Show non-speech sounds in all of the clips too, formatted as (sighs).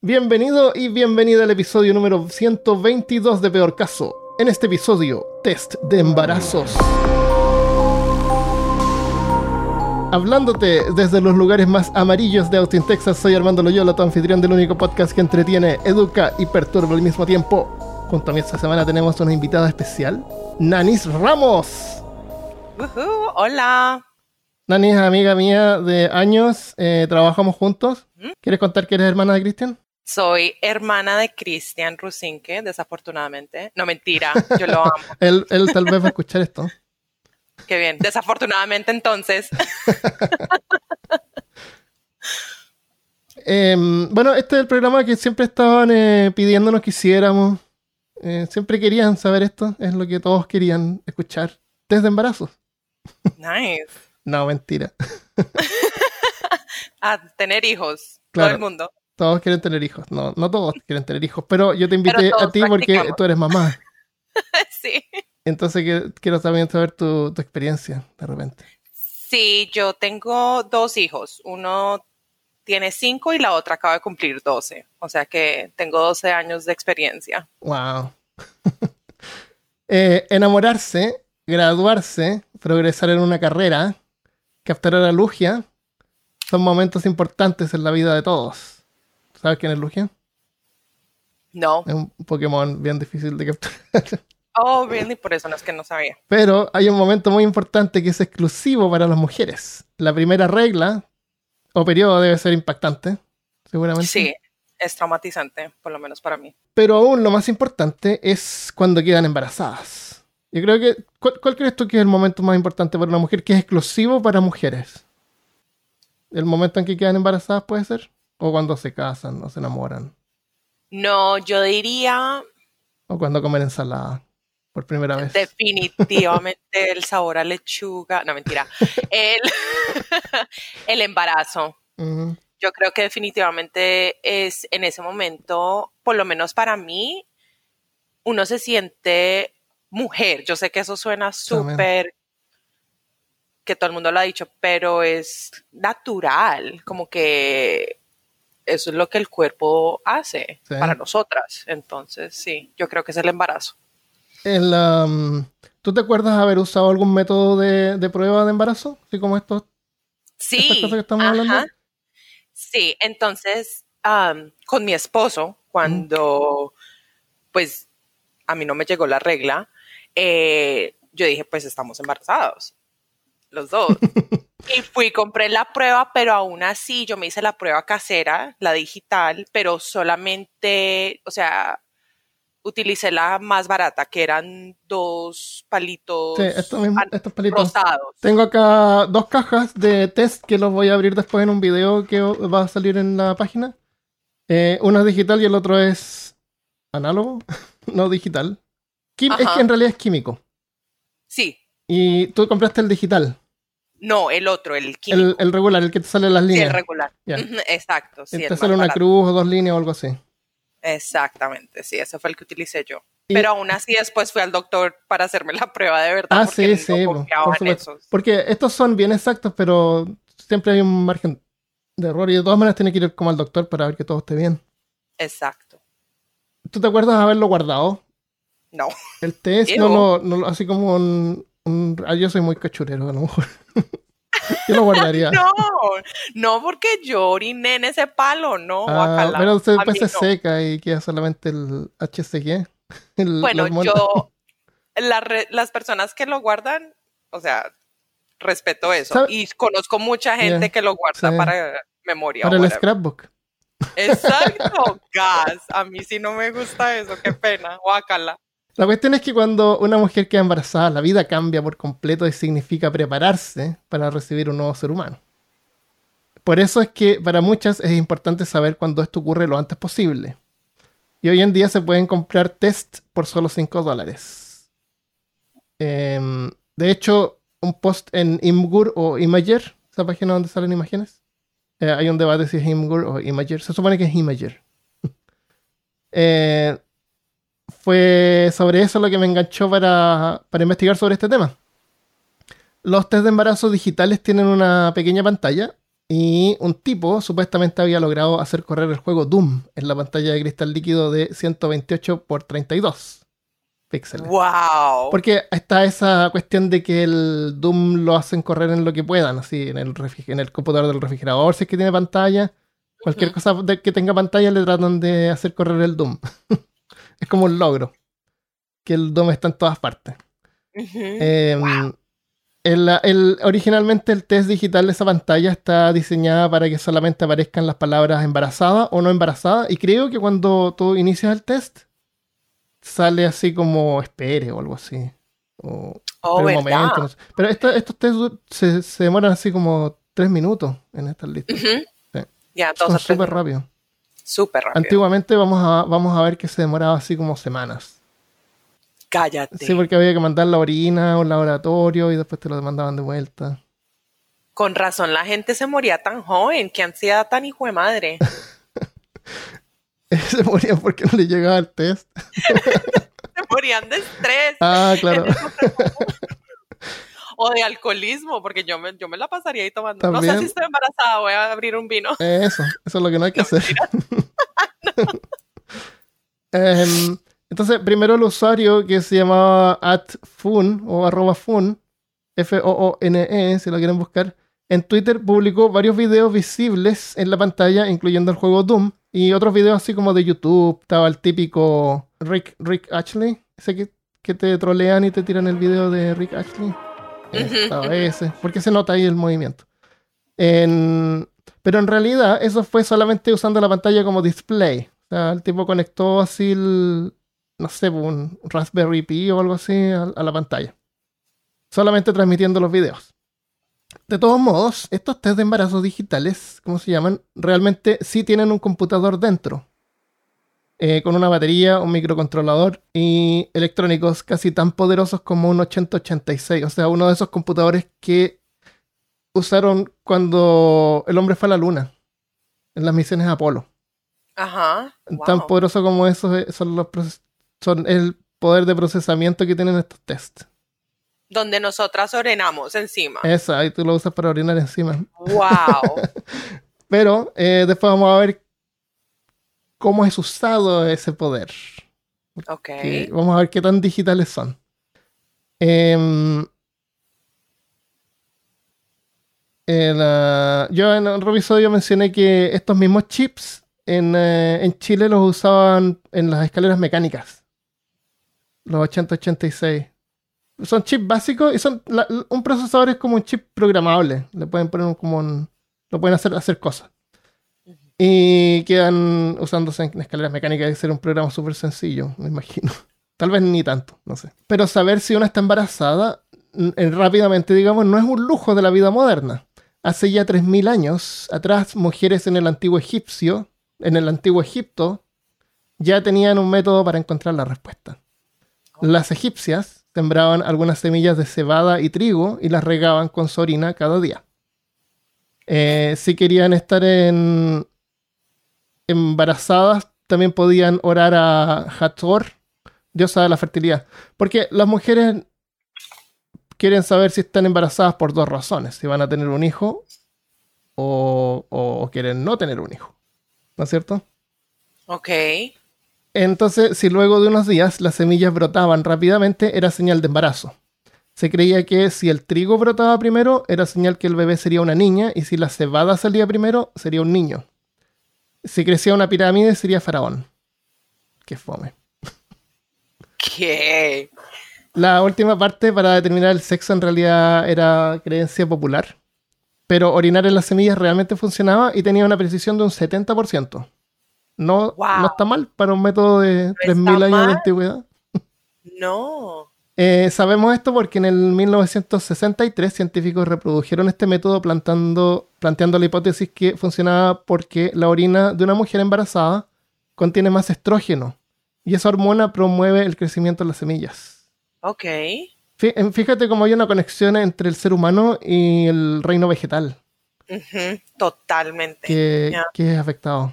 Bienvenido y bienvenida al episodio número 122 de Peor Caso. En este episodio, test de embarazos. Hablándote desde los lugares más amarillos de Austin, Texas, soy Armando Loyola, tu anfitrión del único podcast que entretiene, educa y perturba al mismo tiempo. Junto a mí esta semana tenemos una invitada especial, Nanis Ramos. Ujú, hola. Nanis es amiga mía de años, eh, trabajamos juntos. ¿Quieres contar que eres hermana de Cristian? Soy hermana de Cristian Rusinque, desafortunadamente. No, mentira, yo lo amo. (laughs) Él, él tal vez va a escuchar esto. Qué bien. Desafortunadamente, entonces. (laughs) Em, bueno, este es el programa que siempre estaban eh, pidiéndonos que hiciéramos. Eh, siempre querían saber esto, es lo que todos querían escuchar. Test de embarazos. Nice. No, mentira. (laughs) A tener hijos. Claro. Todo el mundo. Todos quieren tener hijos. No, no todos quieren tener hijos, pero yo te invité a ti porque tú eres mamá. (laughs) sí. Entonces que- quiero también saber tu, tu experiencia de repente. Sí, yo tengo dos hijos. Uno tiene cinco y la otra acaba de cumplir 12. O sea que tengo 12 años de experiencia. Wow. (laughs) Eh, enamorarse, graduarse, progresar en una carrera, captar a la Lugia, son momentos importantes en la vida de todos. ¿Sabes quién es Lugia? No. Es un Pokémon bien difícil de capturar. (laughs) Oh, really? Por eso no es que no sabía. Pero hay un momento muy importante que es exclusivo para las mujeres. La primera regla o periodo debe ser impactante, seguramente. Sí, es traumatizante, por lo menos para mí. Pero aún lo más importante es cuando quedan embarazadas. Yo creo que. ¿cuál, cuál crees tú que es el momento más importante para una mujer que es exclusivo para mujeres? ¿El momento en que quedan embarazadas puede ser? ¿O cuando se casan o se enamoran? No, yo diría ¿O cuando comen ensalada por primera vez? definitivamente (laughs) el sabor a lechuga. No, mentira. El, (laughs) el embarazo. Yo creo que definitivamente es en ese momento, por lo menos para mí, uno se siente mujer. Yo sé que eso suena súper, que todo el mundo lo ha dicho, pero es natural, como que eso es lo que el cuerpo hace Sí. para nosotras. Entonces, sí, yo creo que es el embarazo. El, um, ¿Tú te acuerdas haber usado algún método de, de prueba de embarazo? Así como estos. Sí. ¿Estas cosas que estamos hablando? Sí, entonces con mi esposo, cuando pues a mí no me llegó la regla, eh, yo dije, pues estamos embarazados, los dos. (laughs) y fui, compré la prueba, pero aún así yo me hice la prueba casera, la digital, pero solamente, o sea, utilicé la más barata, que eran dos palitos Sí, estos, mismos- estos palitos. rosados. Tengo acá dos cajas de test que los voy a abrir después en un video que va a salir en la página. Eh, uno es digital y el otro es análogo, (laughs) no digital. Quim- es que en realidad es químico. Sí, Y tú compraste el digital, no, el otro, el químico. el, el regular, el que te sale las Sí, el líneas. regular. Exacto, sí, te sale una barato. cruz o dos líneas o algo así. Exactamente, sí, ese fue el que utilicé yo. Y- Pero aún así después fui al doctor para hacerme la prueba de verdad Ah, porque sí, no sí, confiaba por en supuesto. esos. Porque estos son bien exactos, pero siempre hay un margen de error y de todas maneras tiene que ir como al doctor para ver que todo esté bien. Exacto. ¿Tú te acuerdas de haberlo guardado? No. El test, no lo, no lo- así como un, un- ah, yo soy muy cachurero, a lo mejor. (laughs) yo lo guardaría. (laughs) No, no porque yo oriné en ese palo, no. Ah, pero usted A después mí se no. seca y queda solamente el HCG. (laughs) el- Bueno, yo, la re- las personas que lo guardan, o sea, respeto eso. ¿Sabe? Y conozco mucha gente Yeah, que lo guarda sí. para memoria. para el scrapbook. Exacto, gas. A mí sí no me gusta eso, qué pena. Guacala. La cuestión es que cuando una mujer queda embarazada, la vida cambia por completo y significa prepararse para recibir un nuevo ser humano. Por eso es que para muchas es importante saber cuándo esto ocurre lo antes posible. Y hoy en día se pueden comprar test por solo 5 dólares. Em, de hecho, un post en Imgur o Imager, esa página donde salen imágenes, eh, hay un debate si es Imgur o Imager. Se supone que es Imager. (laughs) Eh, fue sobre eso lo que me enganchó para, para investigar sobre este tema. Los test de embarazo digitales tienen una pequeña pantalla Y un tipo supuestamente había logrado hacer correr el juego Doom en la pantalla de cristal líquido de 128 x 32 píxeles. ¡Wow! Porque está esa cuestión de que el Doom lo hacen correr en lo que puedan, así, en el, en el computador del refrigerador, si es que tiene pantalla. Cualquier cosa que tenga pantalla le tratan de hacer correr el Doom. (laughs) (laughs) es como un logro. Que el Doom está en todas partes. Em, el, originalmente el test digital de esa pantalla está diseñada para que solamente aparezcan las palabras embarazada o no embarazada. Y creo que cuando tú inicias el test, sale así como espere o algo así. O oh, un momento. Pero estos test se, demoran así como tres minutos en estas listas. Son súper rápido. Súper rápido. Antiguamente vamos a, vamos a ver que se demoraba así como semanas. Cállate. Sí, porque había que mandar la orina a un laboratorio y después te lo mandaban de vuelta. Con razón, la gente se moría tan joven, qué ansiedad tan hijo de madre. (laughs) (laughs) se morían porque no le llegaba el test. se morían de estrés. Ah, claro. O de alcoholismo, porque yo me, yo me la pasaría ahí tomando. No sé si estoy embarazada, voy a abrir un vino. Eso, eso es lo que no hay que (laughs) hacer. (laughs) Em, entonces, primero el usuario que se llamaba atfun o arroba fun, F-O-O-N-E, si lo quieren buscar, en Twitter publicó varios videos visibles en la pantalla, incluyendo el juego Doom, y otros videos así como de YouTube. Estaba el típico Rick, Rick Ashley, ese que, que te trolean y te tiran el video de Rick Ashley. Ese, porque se nota ahí el movimiento. pero en realidad eso fue solamente usando la pantalla como display. O sea, el tipo conectó así el, no sé, un Raspberry Pi o algo así a, la pantalla. Solamente transmitiendo los videos. De todos modos, estos test de embarazo digitales, ¿cómo se llaman? Realmente sí tienen un computador dentro. Eh, con una batería, un microcontrolador y electrónicos casi tan poderosos como un 8086. O sea, uno de esos computadores que usaron cuando el hombre fue a la luna, en las misiones Apolo. Ajá. Tan poderoso como esos eh, son los son el poder de procesamiento que tienen estos tests. Donde nosotras orinamos encima. Eso, ahí tú lo usas para orinar encima. ¡Wow! (laughs) Pero eh, después vamos a ver cómo es usado ese poder. Ok. vamos a ver qué tan digitales son. Em, yo en otro episodio mencioné que estos mismos chips en, eh, en Chile los usaban en las escaleras mecánicas los 8086. Son chips básicos y son un procesador es como un chip programable. Le pueden poner como un, lo pueden hacer hacer cosas. Y quedan usándose en escaleras mecánicas. y ser un programa súper sencillo, me imagino. (laughs) Tal vez ni tanto, no sé. Pero saber si una está embarazada rápidamente, digamos, no es un lujo de la vida moderna. Hace ya 3.000 años atrás, mujeres en el antiguo egipcio, en el antiguo Egipto, ya tenían un método para encontrar la respuesta. Las egipcias sembraban algunas semillas de cebada y trigo y las regaban con su orina cada día. Eh, si querían estar en, embarazadas, también podían orar a Hathor, diosa de la fertilidad. Porque las mujeres quieren saber si están embarazadas por dos razones: si van a tener un hijo o, o quieren no tener un hijo. ¿No es cierto? Ok. Entonces, si luego de unos días las semillas brotaban rápidamente, era señal de embarazo. Se creía que si el trigo brotaba primero, era señal que el bebé sería una niña, y si la cebada salía primero, sería un niño. Si crecía una pirámide, sería faraón. Qué fome. ¿Qué? La última parte para determinar el sexo en realidad era creencia popular. Pero orinar en las semillas realmente funcionaba y tenía una precisión de un 70%. No, no está mal para un método de 3.000 años de antigüedad. No. Eh, sabemos esto porque en el 1963 científicos reprodujeron este método plantando, planteando la hipótesis que funcionaba porque la orina de una mujer embarazada contiene más estrógeno y esa hormona promueve el crecimiento de las semillas. Ok. Fíjate cómo hay una conexión entre el ser humano y el reino vegetal. Totalmente. Que, que es afectado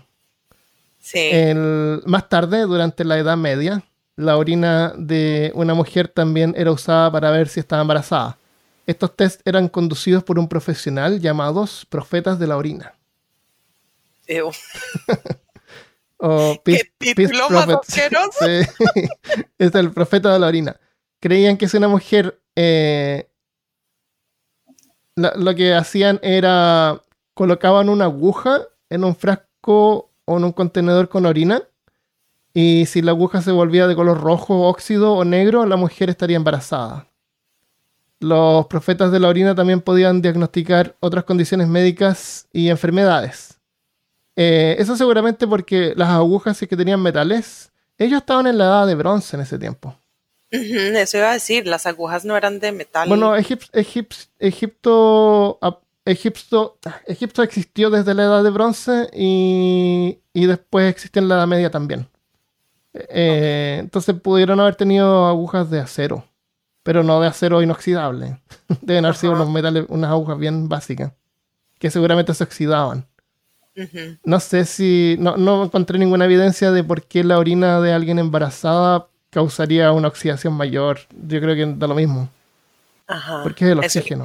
más tarde, durante la Edad Media, la orina de una mujer también era usada para ver si estaba embarazada. Estos test eran conducidos por un profesional llamados profetas de la orina. Ew. (laughs) O ¿Qué peace- peace prophet. (laughs) Sí. (laughs) es el profeta de la orina. Creían que si una mujer eh, lo que hacían era colocaban una aguja en un frasco o en un contenedor con orina y si la aguja se volvía de color rojo, óxido o negro, la mujer estaría embarazada. Los profetas de la orina también podían diagnosticar otras condiciones médicas y enfermedades. Eh, eso seguramente porque las agujas sí que tenían metales, ellos estaban en la edad de bronce en ese tiempo. Eso iba a decir, las agujas no eran de metal. Bueno, Egip- Egip- Egipto, ap- Egipto, Egipto existió desde la edad de bronce y, y después existió en la edad media también. Eh, Entonces pudieron haber tenido agujas de acero, pero no de acero inoxidable. (laughs) Deben haber sido unos metales, unas agujas bien básicas, que seguramente se oxidaban. No sé si. No, no encontré ninguna evidencia de por qué la orina de alguien embarazada causaría una oxidación mayor. Yo creo que da lo mismo. Ajá. Porque es el oxígeno.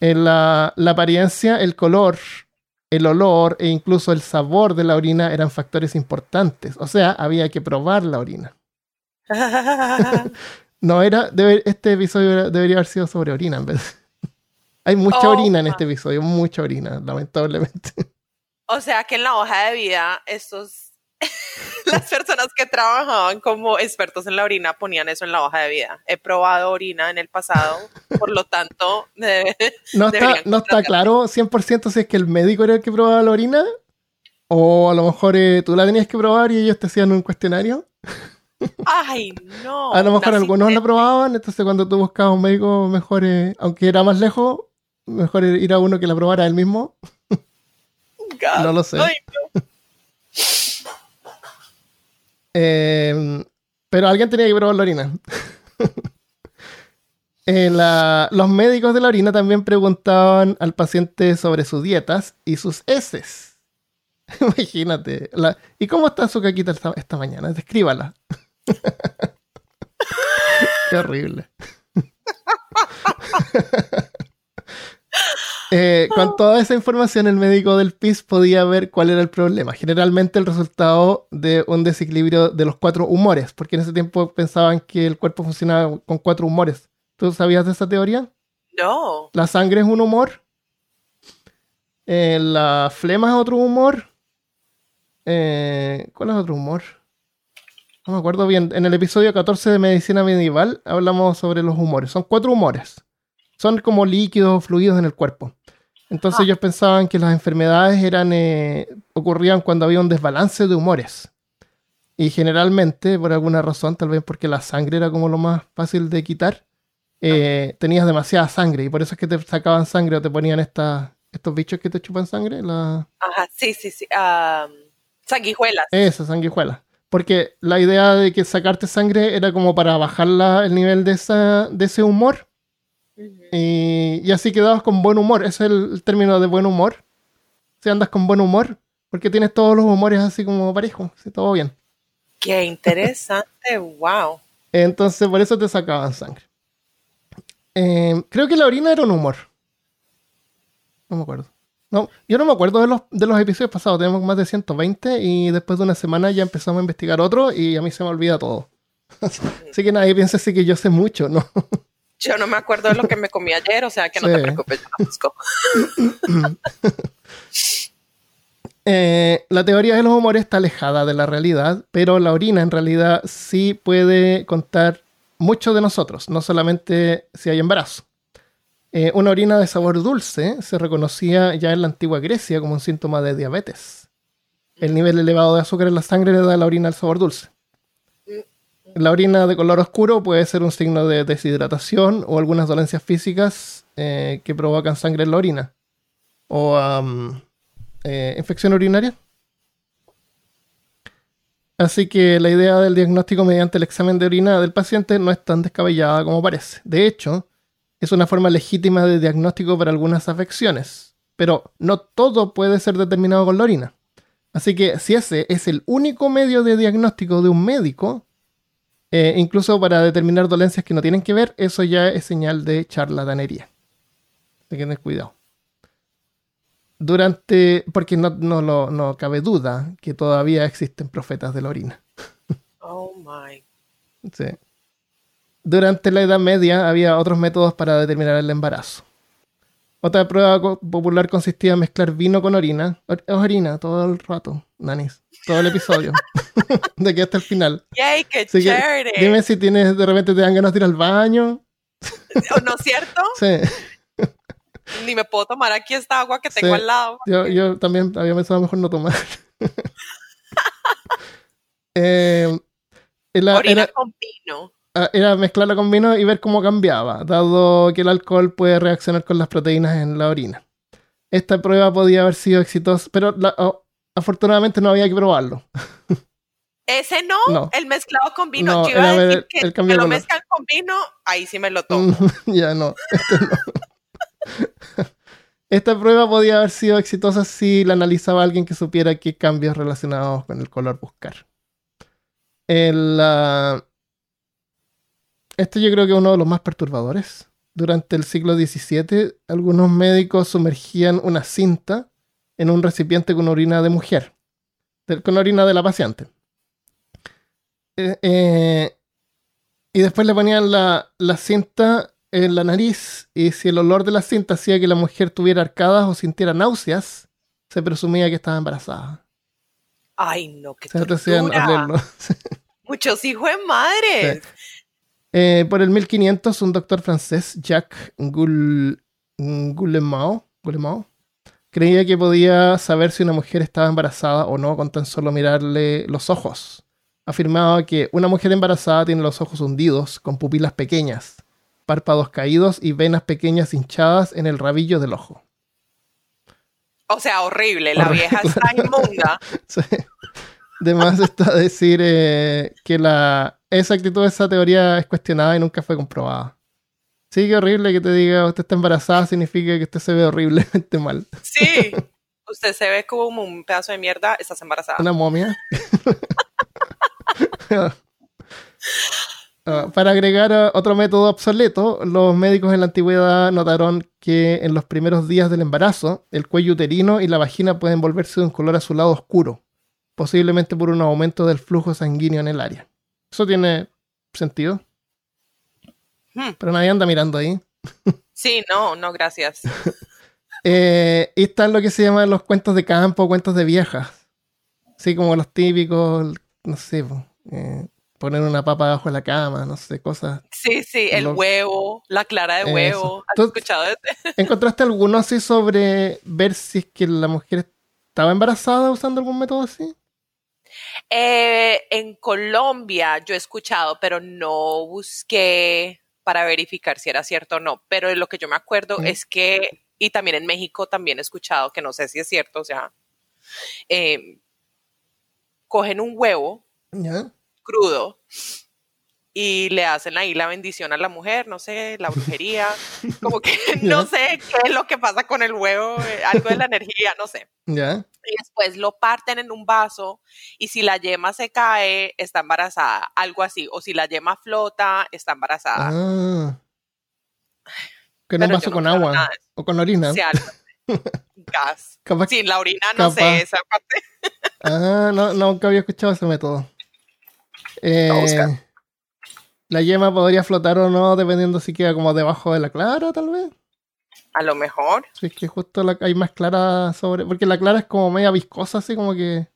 En la, la apariencia, el color, el olor e incluso el sabor de la orina eran factores importantes. O sea, había que probar la orina. (laughs) (laughs) No era. debe- este episodio debería haber sido sobre orina en vez. (laughs) Hay mucha Oh, orina en este episodio, mucha orina, lamentablemente. O sea que en la hoja de vida, estos, (laughs) las personas que trabajaban como expertos en la orina ponían eso en la hoja de vida. He probado orina en el pasado, por lo tanto, (laughs) No está, no está claro 100% si es que el médico era el que probaba la orina o a lo mejor eh, tú la tenías que probar y ellos te hacían un cuestionario. ay, no. (laughs) a lo mejor algunos la probaban, entonces cuando tú buscabas un médico, mejor, eh, aunque era más lejos, mejor ir a uno que la probara él mismo. God. no lo sé. Ay, no. Eh, pero alguien tenía que probar la orina. (laughs) Eh, los médicos de la orina también preguntaban al paciente sobre sus dietas y sus heces. (laughs) Imagínate. ¿Y cómo está su caquita esta, esta mañana? Descríbala. (laughs) Qué horrible. Eh, con toda esa información, el médico del PIS podía ver cuál era el problema. Generalmente el resultado de un desequilibrio de los cuatro humores, porque en ese tiempo pensaban que el cuerpo funcionaba con cuatro humores. ¿Tú sabías de esa teoría? No. La sangre es un humor, eh, la flema es otro humor. eh, ¿Cuál es otro humor? No me acuerdo bien. En el episodio 14 de Medicina Medieval hablamos sobre los humores. Son cuatro humores. Son como líquidos o fluidos en el cuerpo. Entonces Ah. ellos pensaban que las enfermedades eran eh, ocurrían cuando había un desbalance de humores. Y generalmente, por alguna razón, tal vez porque la sangre era como lo más fácil de quitar, eh, tenías demasiada sangre y por eso es que te sacaban sangre o te ponían esta, estos bichos que te chupan sangre, la, Ajá, sí, sí, sí. sanguijuelas. esa sanguijuela. Porque la idea de que sacarte sangre era como para bajar la- el nivel de, esa, de ese humor Y, y así quedabas con buen humor. Ese es el, el término de buen humor. Si andas con buen humor, porque tienes todos los humores así como parejos, así, todo bien. Qué interesante, (laughs) wow. Entonces por eso te sacaban sangre. Eh, creo que la orina era un humor. No me acuerdo. No, yo no me acuerdo de los, de los episodios pasados. Tenemos más de 120 y después de una semana ya empezamos a investigar otro y a mí se me olvida todo. (laughs) Así que nadie piensa así que yo sé mucho, ¿no? (laughs) Yo no me acuerdo de lo que me comí ayer, o sea que no Sí. te preocupes, yo lo busco. (laughs) Eh, la teoría de los humores está alejada de la realidad, pero la orina en realidad sí puede contar mucho de nosotros, no solamente si hay embarazo. Eh, una orina de sabor dulce se reconocía ya en la antigua Grecia como un síntoma de diabetes. El nivel elevado de azúcar en la sangre le da a la orina el sabor dulce. La orina de color oscuro puede ser un signo de deshidratación o algunas dolencias físicas eh, que provocan sangre en la orina. O eh, infección urinaria. Así que la idea del diagnóstico mediante el examen de orina del paciente no es tan descabellada como parece. De hecho, es una forma legítima de diagnóstico para algunas afecciones, pero no todo puede ser determinado con la orina. Así que si ese es el único medio de diagnóstico de un médico, Eh, incluso para determinar dolencias que no tienen que ver, eso ya es señal de charlatanería. Hay que tener cuidado. Durante, porque no, no, lo- no cabe duda que todavía existen profetas de la orina. Oh my. Sí. Durante la Edad Media había otros métodos para determinar el embarazo. Otra prueba popular consistía en mezclar vino con orina. Or- orina todo el rato, Nanis. Todo el episodio. (laughs) de aquí hasta el final. ¡Yay, qué Así que dime si tienes, de repente te dan ganas de ir al baño. ¿O ¿No es cierto? (laughs) Sí. Ni me puedo tomar aquí esta agua que tengo Sí. al lado. Yo, yo también había pensado mejor no tomar. (laughs) Eh, era, Orina era- con vino. Ah, era mezclarla con vino y ver cómo cambiaba, dado que el alcohol puede reaccionar con las proteínas en la orina. Esta prueba podía haber sido exitosa, pero la- oh, afortunadamente no había que probarlo. (laughs) Ese no, No. el mezclado con vino. No, Yo iba a decir el que, cambio que lo mezclan con vino, ahí sí me lo (laughs) tomo. ya no, este no. (laughs) Esta prueba podía haber sido exitosa si la analizaba alguien que supiera qué cambios relacionados con el color buscar. El, ah, esto yo creo que es uno de los más perturbadores. Durante el siglo XVII, algunos médicos sumergían una cinta en un recipiente con orina de mujer, con orina de la paciente. Eh, eh, y después le ponían la, la cinta en la nariz y si el olor de la cinta hacía que la mujer tuviera arcadas o sintiera náuseas, se presumía que estaba embarazada. Ay, no, qué hacían tortura. (laughs) Muchos hijos de madres. Eh, por el 1500, un doctor francés, Jacques Goul- Guillemot, Guillemot, creía que podía saber si una mujer estaba embarazada o no con tan solo mirarle los ojos. Afirmaba que una mujer embarazada tiene los ojos hundidos, con pupilas pequeñas, párpados caídos y venas pequeñas hinchadas en el rabillo del ojo. O sea, horrible. La Horrible. vieja (laughs) está inmunda. Sí. De más está decir eh, que la exactitud de esa teoría es cuestionada y nunca fue comprobada. Sí, que horrible que te diga usted está embarazada significa que usted se ve horriblemente mal. Sí. Usted se ve como un pedazo de mierda, estás embarazada. Una momia. (laughs) Ah, para agregar ah, otro método obsoleto, los médicos en la antigüedad notaron que en los primeros días del embarazo, el cuello uterino y la vagina pueden volverse de un color azulado oscuro, posiblemente por un aumento del flujo sanguíneo en el área. Eso tiene sentido. Hmm. Pero nadie anda mirando ahí. Sí, no, no, gracias. (laughs) Eh, y están lo que se llaman los cuentos de campo, cuentos de viejas. Así como los típicos, no sé, eh, poner una papa debajo de la cama, no sé, cosas. Sí, sí, el Lo- huevo, la clara de Eso. huevo. ¿Has escuchado (laughs) ¿Encontraste alguno así sobre ver si es que la mujer estaba embarazada usando algún método así? Eh, en Colombia yo he escuchado, pero no busqué para verificar si era cierto o no. Pero de lo que yo me acuerdo es que, y también en México también he escuchado, que no sé si es cierto, o sea, eh, cogen un huevo crudo y le hacen ahí la bendición a la mujer, no sé, la brujería, (laughs) como que (laughs) no sé qué es lo que pasa con el huevo, eh, algo de la energía, no sé. ¿Ya? Y después lo parten en un vaso y si la yema se cae, está embarazada, algo así. O si la yema flota, está embarazada. Ah. Que no no con agua o con orina. O sea, algo- (laughs) gas. Capaz- Sí, la orina, no capaz. sé, esa parte. Ah, no, nunca había escuchado ese método. Eh, buscar. La yema podría flotar o no, dependiendo si queda como debajo de la clara, tal vez. A lo mejor. Si es que justo la, hay más clara sobre. Porque la clara es como media viscosa, así como que.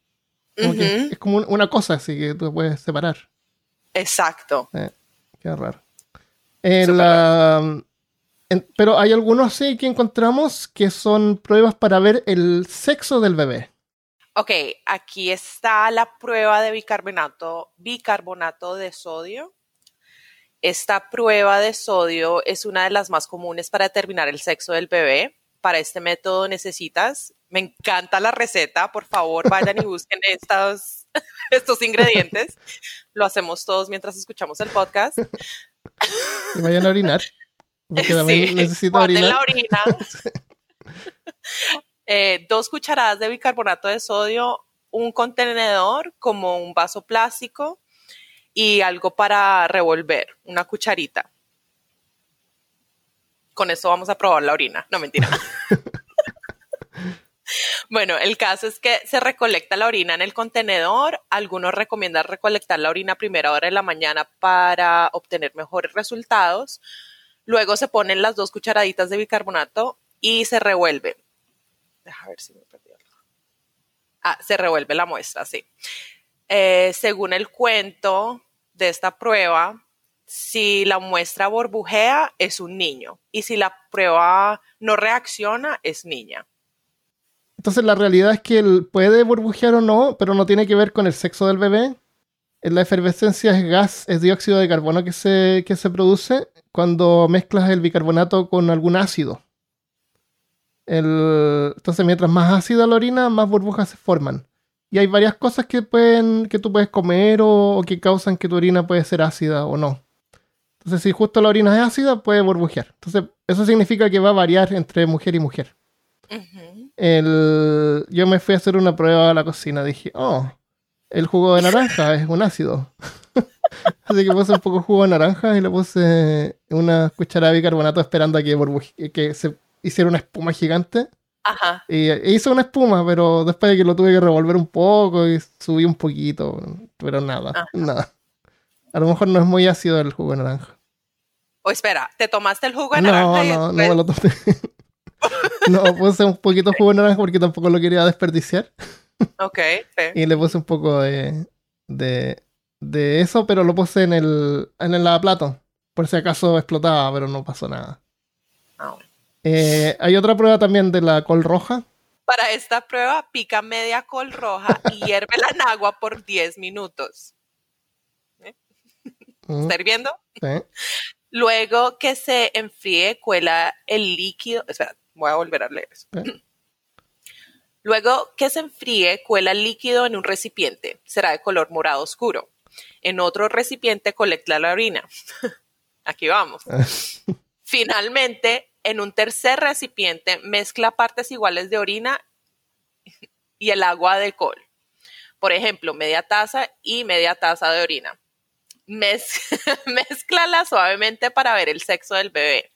como que es como un- una cosa así que tú puedes separar. Exacto. Qué raro. En Súper la- en- pero hay algunos sí que encontramos que son pruebas para ver el sexo del bebé. Ok, aquí está la prueba de bicarbonato, bicarbonato de sodio. Esta prueba de sodio es una de las más comunes para determinar el sexo del bebé. Para este método necesitas, me encanta la receta, por favor vayan y (laughs) busquen estos, (laughs) estos ingredientes. Lo hacemos todos mientras escuchamos el podcast. Y vayan a orinar. Porque Sí, necesito orinar. la orina. (laughs) Eh, dos cucharadas de bicarbonato de sodio, un contenedor como un vaso plástico y algo para revolver, una cucharita. Con eso vamos a probar la orina. No, mentira. (laughs) bueno, el caso es que se recolecta la orina en el contenedor. Algunos recomiendan recolectar la orina a primera hora de la mañana para obtener mejores resultados. Luego se ponen las dos cucharaditas de bicarbonato y se revuelve. Deja ver si me perdí algo. Ah, se revuelve la muestra, sí. Eh, según el cuento de esta prueba, si la muestra burbujea, es un niño. Y si la prueba no reacciona, es niña. Entonces la realidad es que él puede burbujear o no, pero no tiene que ver con el sexo del bebé. La efervescencia es gas, es dióxido de carbono que se, que se produce cuando mezclas el bicarbonato con algún ácido. entonces mientras más ácida la orina, más burbujas se forman. Y hay varias cosas que, pueden, que tú puedes comer o, que causan que tu orina puede ser ácida o no. Entonces, si justo la orina es ácida, puede burbujear. Entonces, eso significa que va a variar entre mujer y mujer. yo me fui a hacer una prueba a la cocina. Dije, oh, el jugo de naranja es un ácido. (laughs) Así que puse un poco de jugo de naranja y le puse una cucharada de bicarbonato esperando a que, que se hiciera una espuma gigante. Ajá. Y hizo una espuma, pero después de que lo tuve que revolver un poco y subí un poquito, pero nada, nada. A lo mejor no es muy ácido el jugo de naranja. O espera, ¿te tomaste el jugo de naranja? No, no, no me lo tomé. (laughs) no, puse un poquito de jugo de naranja porque tampoco lo quería desperdiciar. Ok. Y le puse un poco de, de, de, eso, pero lo puse en el, en el lavaplato. Por si acaso explotaba, pero no pasó nada. Ah, eh, hay otra prueba también de la col roja. Para esta prueba, pica media col roja y (laughs) hiérvela en agua por 10 minutos. ¿Eh? ¿Está hirviendo? Sí. Luego que se enfríe, cuela el líquido. Espera, voy a volver a leer eso. (clears throat) Luego que se enfríe, cuela el líquido en un recipiente. Será de color morado oscuro. En otro recipiente colecta la orina. (laughs) Aquí vamos. (laughs) Finalmente, en un tercer recipiente, mezcla partes iguales de orina y el agua de col. Por ejemplo, media taza y media taza de orina. Mez (laughs) Mézclala suavemente para ver el sexo del bebé.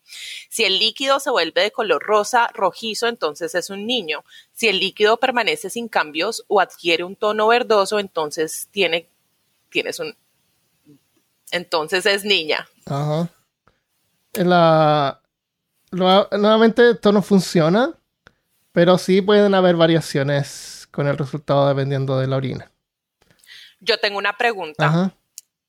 Si el líquido se vuelve de color rosa, rojizo, entonces es un niño. Si el líquido permanece sin cambios o adquiere un tono verdoso, entonces tiene, tienes un, entonces es niña. Ajá. La, nuevamente esto no funciona, pero sí pueden haber variaciones con el resultado dependiendo de la orina. Yo tengo una pregunta.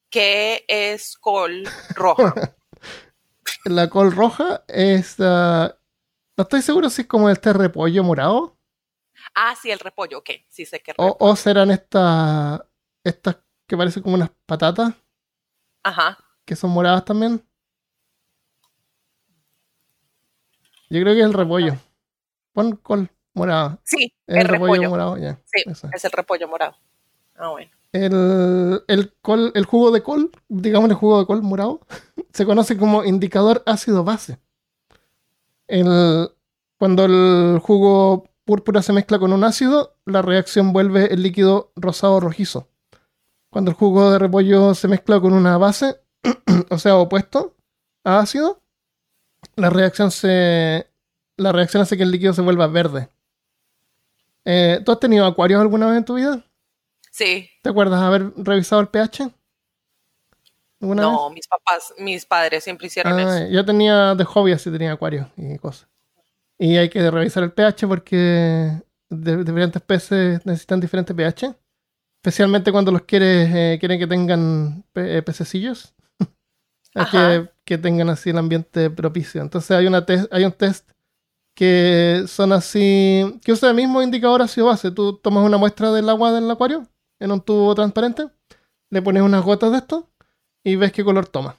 ¿Qué es col roja? (laughs) la col roja es... Uh, no estoy seguro si es como este repollo morado. Ah, sí, el repollo, ok. Sí sé que o, o, serán estas... Estas que parecen como unas patatas. Ajá. Que son moradas también. Yo creo que es el repollo. Pon col morado. Sí, es el, repollo, morado, ya. Sí, es el repollo morado. Ah, bueno. El, el, col, el jugo de col, digamos el jugo de col morado, (laughs) se conoce como indicador ácido base. El, cuando el jugo púrpura se mezcla con un ácido, la reacción vuelve el líquido rosado rojizo. Cuando el jugo de repollo se mezcla con una base, (clears throat) o sea, opuesto a ácido, la reacción se. La reacción hace que el líquido se vuelva verde. Eh, ¿Tú has tenido acuarios alguna vez en tu vida? Sí. ¿Te acuerdas haber revisado el pH? No, mis papás, mis padres siempre hicieron ah, eso. Yo tenía de hobby así, tenía acuarios y cosas. Y hay que revisar el pH porque diferentes peces necesitan diferentes pH. Especialmente cuando los quieres, eh, quieren que tengan pe pececillos. Que, que, tengan así el ambiente propicio. Entonces hay, una hay un test que son así, que usa el mismo indicador ácido base. Tú tomas una muestra del agua del acuario en un tubo transparente, le pones unas gotas de esto y ves qué color toma.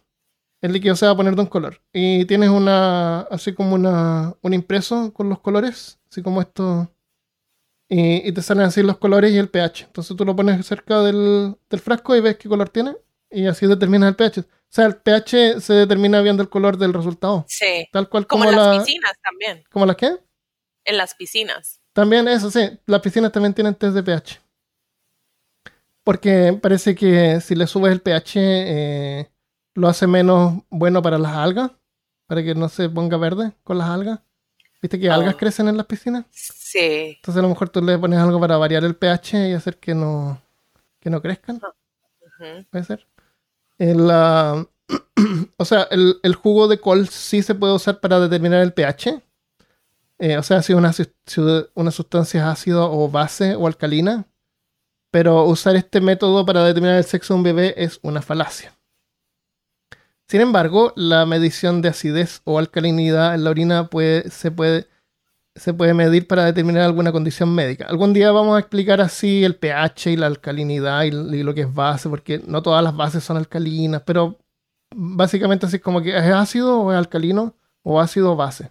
El líquido se va a poner de un color. Y tienes una, así como una, un impreso con los colores, así como esto. Y, te salen así los colores y el pH. Entonces tú lo pones cerca del, del frasco y ves qué color tiene y así determinas el pH. O sea, el pH se determina viendo el color del resultado. Sí. Tal cual como, en las piscinas también. ¿Como las qué? En las piscinas. También eso, sí. Las piscinas también tienen test de pH. Porque parece que si le subes el pH, eh, lo hace menos bueno para las algas, para que no se ponga verde con las algas. ¿Viste que algas Oh. crecen en las piscinas? Sí. Entonces a lo mejor tú le pones algo para variar el pH y hacer que no, que no crezcan, Ujú. puede ser. El, (clears throat) o sea, el, jugo de col sí se puede usar para determinar el pH. Eh, o sea, si una, sustancia es ácido o base o alcalina. Pero usar este método para determinar el sexo de un bebé es una falacia. Sin embargo, la medición de acidez o alcalinidad en la orina se, puede, se puede medir para determinar alguna condición médica. Algún día vamos a explicar así el pH y la alcalinidad y, lo que es base, porque no todas las bases son alcalinas, pero básicamente así como que es ácido o es alcalino o ácido o base.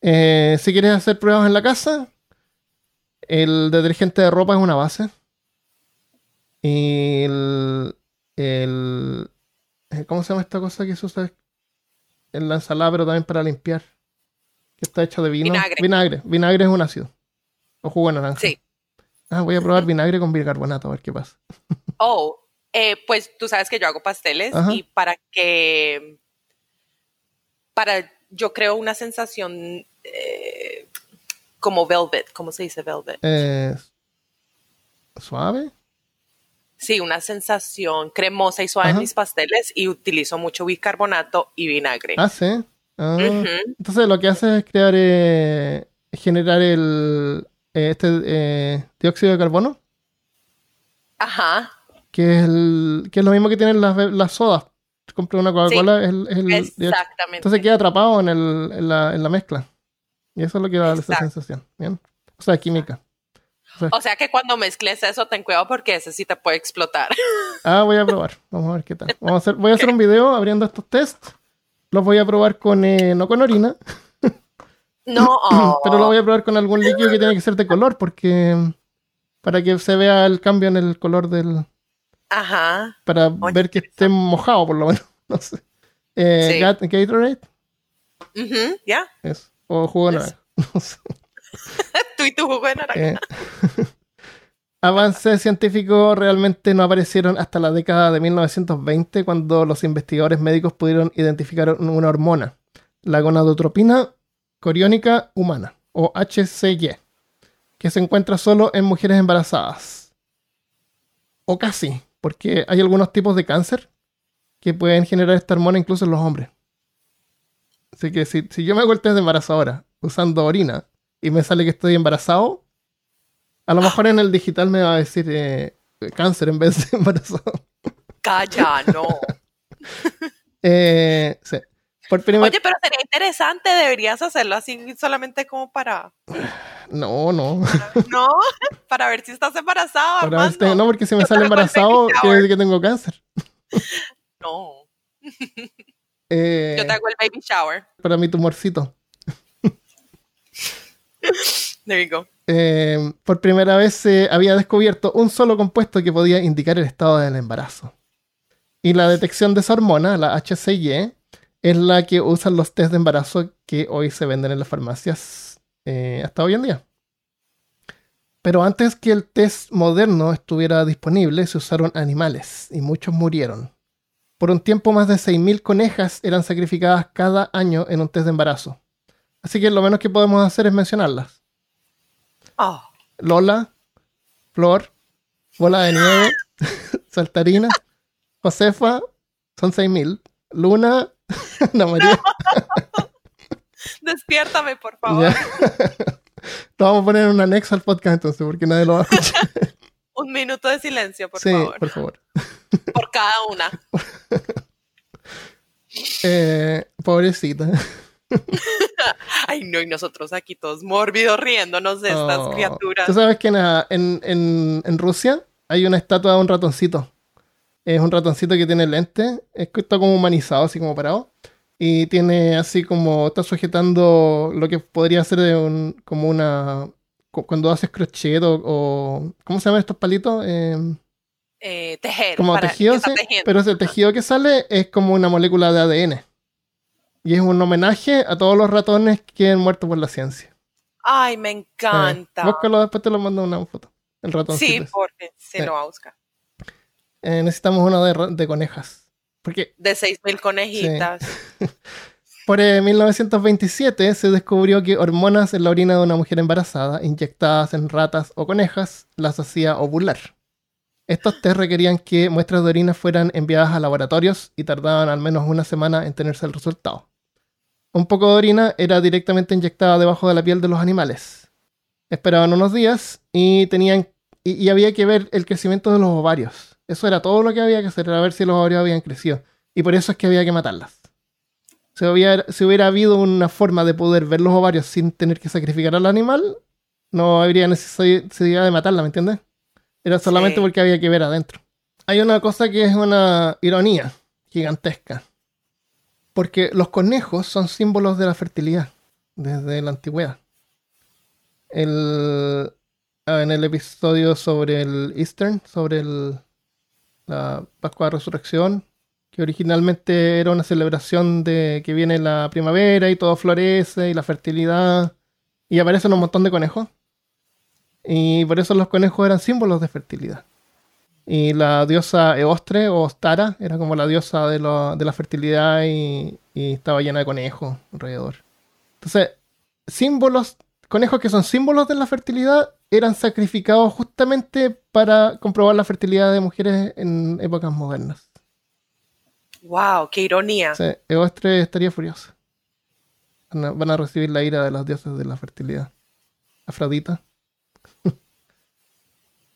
Eh, si quieres hacer pruebas en la casa, el detergente de ropa es una base. Y el, el- eh, ¿Cómo se llama esta cosa que se usa en la ensalada, pero también para limpiar? Que está hecha de vino. Vinagre. Vinagre. Vinagre es un ácido. O jugo de naranja. Sí. Ah, voy a probar vinagre con bicarbonato a ver qué pasa. (laughs) Oh, eh, pues tú sabes que yo hago pasteles Ajá. y para que, para, yo creo una sensación eh, como velvet, ¿cómo se dice velvet? Eh, ¿Suave? Sí, una sensación cremosa y suave Ajá. en mis pasteles y utilizo mucho bicarbonato y vinagre. Ah, sí. Ah. Entonces lo que hace es crear, eh, generar el eh, este eh, dióxido de carbono, Ajá, que es, el, que es lo mismo que tienen las, las sodas. Compras una Coca-Cola, es el, es el dióxido. exactamente. Entonces queda atrapado en, el, en, la, en la mezcla. Y eso es lo que da esa Exacto. sensación. ¿bien? O sea, química. O sea que cuando mezcles eso, ten cuidado porque ese sí te puede explotar. Ah, voy a probar. Vamos a ver qué tal. Vamos a hacer, voy a hacer un (laughs) video abriendo estos tests. Los voy a probar con, eh, no con orina, (laughs) No, (laughs) pero lo voy a probar con algún líquido que tiene que ser de color, porque para que se vea el cambio en el color del. ajá. para Oye, ver que esté mojado, por lo menos. (laughs) No sé. Eh, Sí. Gatorade, Ujú, ¿Ya? eso. O jugo de naranja. No sé. Tú y tu jugo de naranja. Eh, avances científicos realmente no aparecieron hasta la década de 1920 cuando los investigadores médicos pudieron identificar una hormona, la gonadotropina coriónica humana o HCG, que se encuentra solo en mujeres embarazadas. O casi, porque hay algunos tipos de cáncer que pueden generar esta hormona incluso en los hombres. Así que si, si yo me hago el test de embarazadora usando orina y me sale que estoy embarazado, a lo mejor en el digital me va a decir eh, cáncer en vez de embarazado. Calla, no. (laughs) Eh, sí. Por primera Oye, pero sería interesante, deberías hacerlo así solamente como para, No, no. (laughs) ¿no? Para ver si estás embarazada, Para ver si Armando. tengo- no, porque si me Yo sale embarazado, quiere decir que tengo cáncer. (laughs) No, Eh, yo te hago el baby shower. para mi tumorcito. There you go. Eh, por primera vez se había descubierto un solo compuesto que podía indicar el estado del embarazo. Y la detección de esa hormona, la HCG, es la que usan los test de embarazo que hoy se venden en las farmacias eh, hasta hoy en día. Pero antes que el test moderno estuviera disponible, se usaron animales y muchos murieron. Por un tiempo, más de 6.000 conejas eran sacrificadas cada año en un test de embarazo. Así que lo menos que podemos hacer es mencionarlas. Oh, Lola, Flor, Bola de Nieve, (laughs) Saltarina, Josefa, son 6.000. Luna, (laughs) Ana María. (laughs) despiértame, por favor. Ya. Lo vamos a poner en un anexo al podcast entonces, porque nadie lo va a escuchar. Un minuto de silencio, por sí, favor. por favor. Por cada una. Eh, pobrecita. (laughs) Ay, no, y nosotros aquí todos mórbidos riéndonos de estas Oh. criaturas. Tú sabes que en, en, en- Rusia hay una estatua de un ratoncito. Es un ratoncito que tiene lente, es que está como humanizado, así como parado. Y tiene así como, está sujetando lo que podría ser de un, como una, cu- cuando haces crochet o, o- ¿cómo se llaman estos palitos? Eh, Eh, tejer. como tejido, sí, pero ese tejido que sale es como una molécula de ADN. Y es un homenaje a todos los ratones que han muerto por la ciencia. Ay, me Eh, encanta. búscalo, después te lo mando una foto. El ratoncito. Sí, porque si Sí. no va a buscar. Eh, necesitamos uno de, de conejas. Porque De 6.000 conejitas. (laughs) por eh, 1927 se descubrió que hormonas en la orina de una mujer embarazada, inyectadas en ratas o conejas, las hacía ovular. Estos test requerían que muestras de orina fueran enviadas a laboratorios y tardaban al menos una semana en tenerse el resultado. Un poco de orina era directamente inyectada debajo de la piel de los animales. Esperaban unos días y tenían y, y había que ver el crecimiento de los ovarios. Eso era todo lo que había que hacer, era ver si los ovarios habían crecido. Y por eso es que había que matarlas. Si hubiera, si hubiera habido una forma de poder ver los ovarios sin tener que sacrificar al animal, no habría necesidad de matarla, ¿me entiendes? Era solamente Sí. porque había que ver adentro. Hay una cosa que es una ironía gigantesca. Porque los conejos son símbolos de la fertilidad desde la antigüedad. El, ah, en el episodio sobre el Eastern, sobre el, la Pascua de Resurrección, que originalmente era una celebración de que viene la primavera y todo florece y la fertilidad, y aparecen un montón de conejos. Y por eso los conejos eran símbolos de fertilidad. Y la diosa Eostre o Ostara era como la diosa de, lo- de la fertilidad y, y estaba llena de conejos alrededor. Entonces, símbolos, conejos que son símbolos de la fertilidad eran sacrificados justamente para comprobar la fertilidad de mujeres en épocas modernas. Wow, qué ironía. Sí, Eostre estaría furiosa. Van a, van a recibir la ira de las dioses de la fertilidad. Afrodita.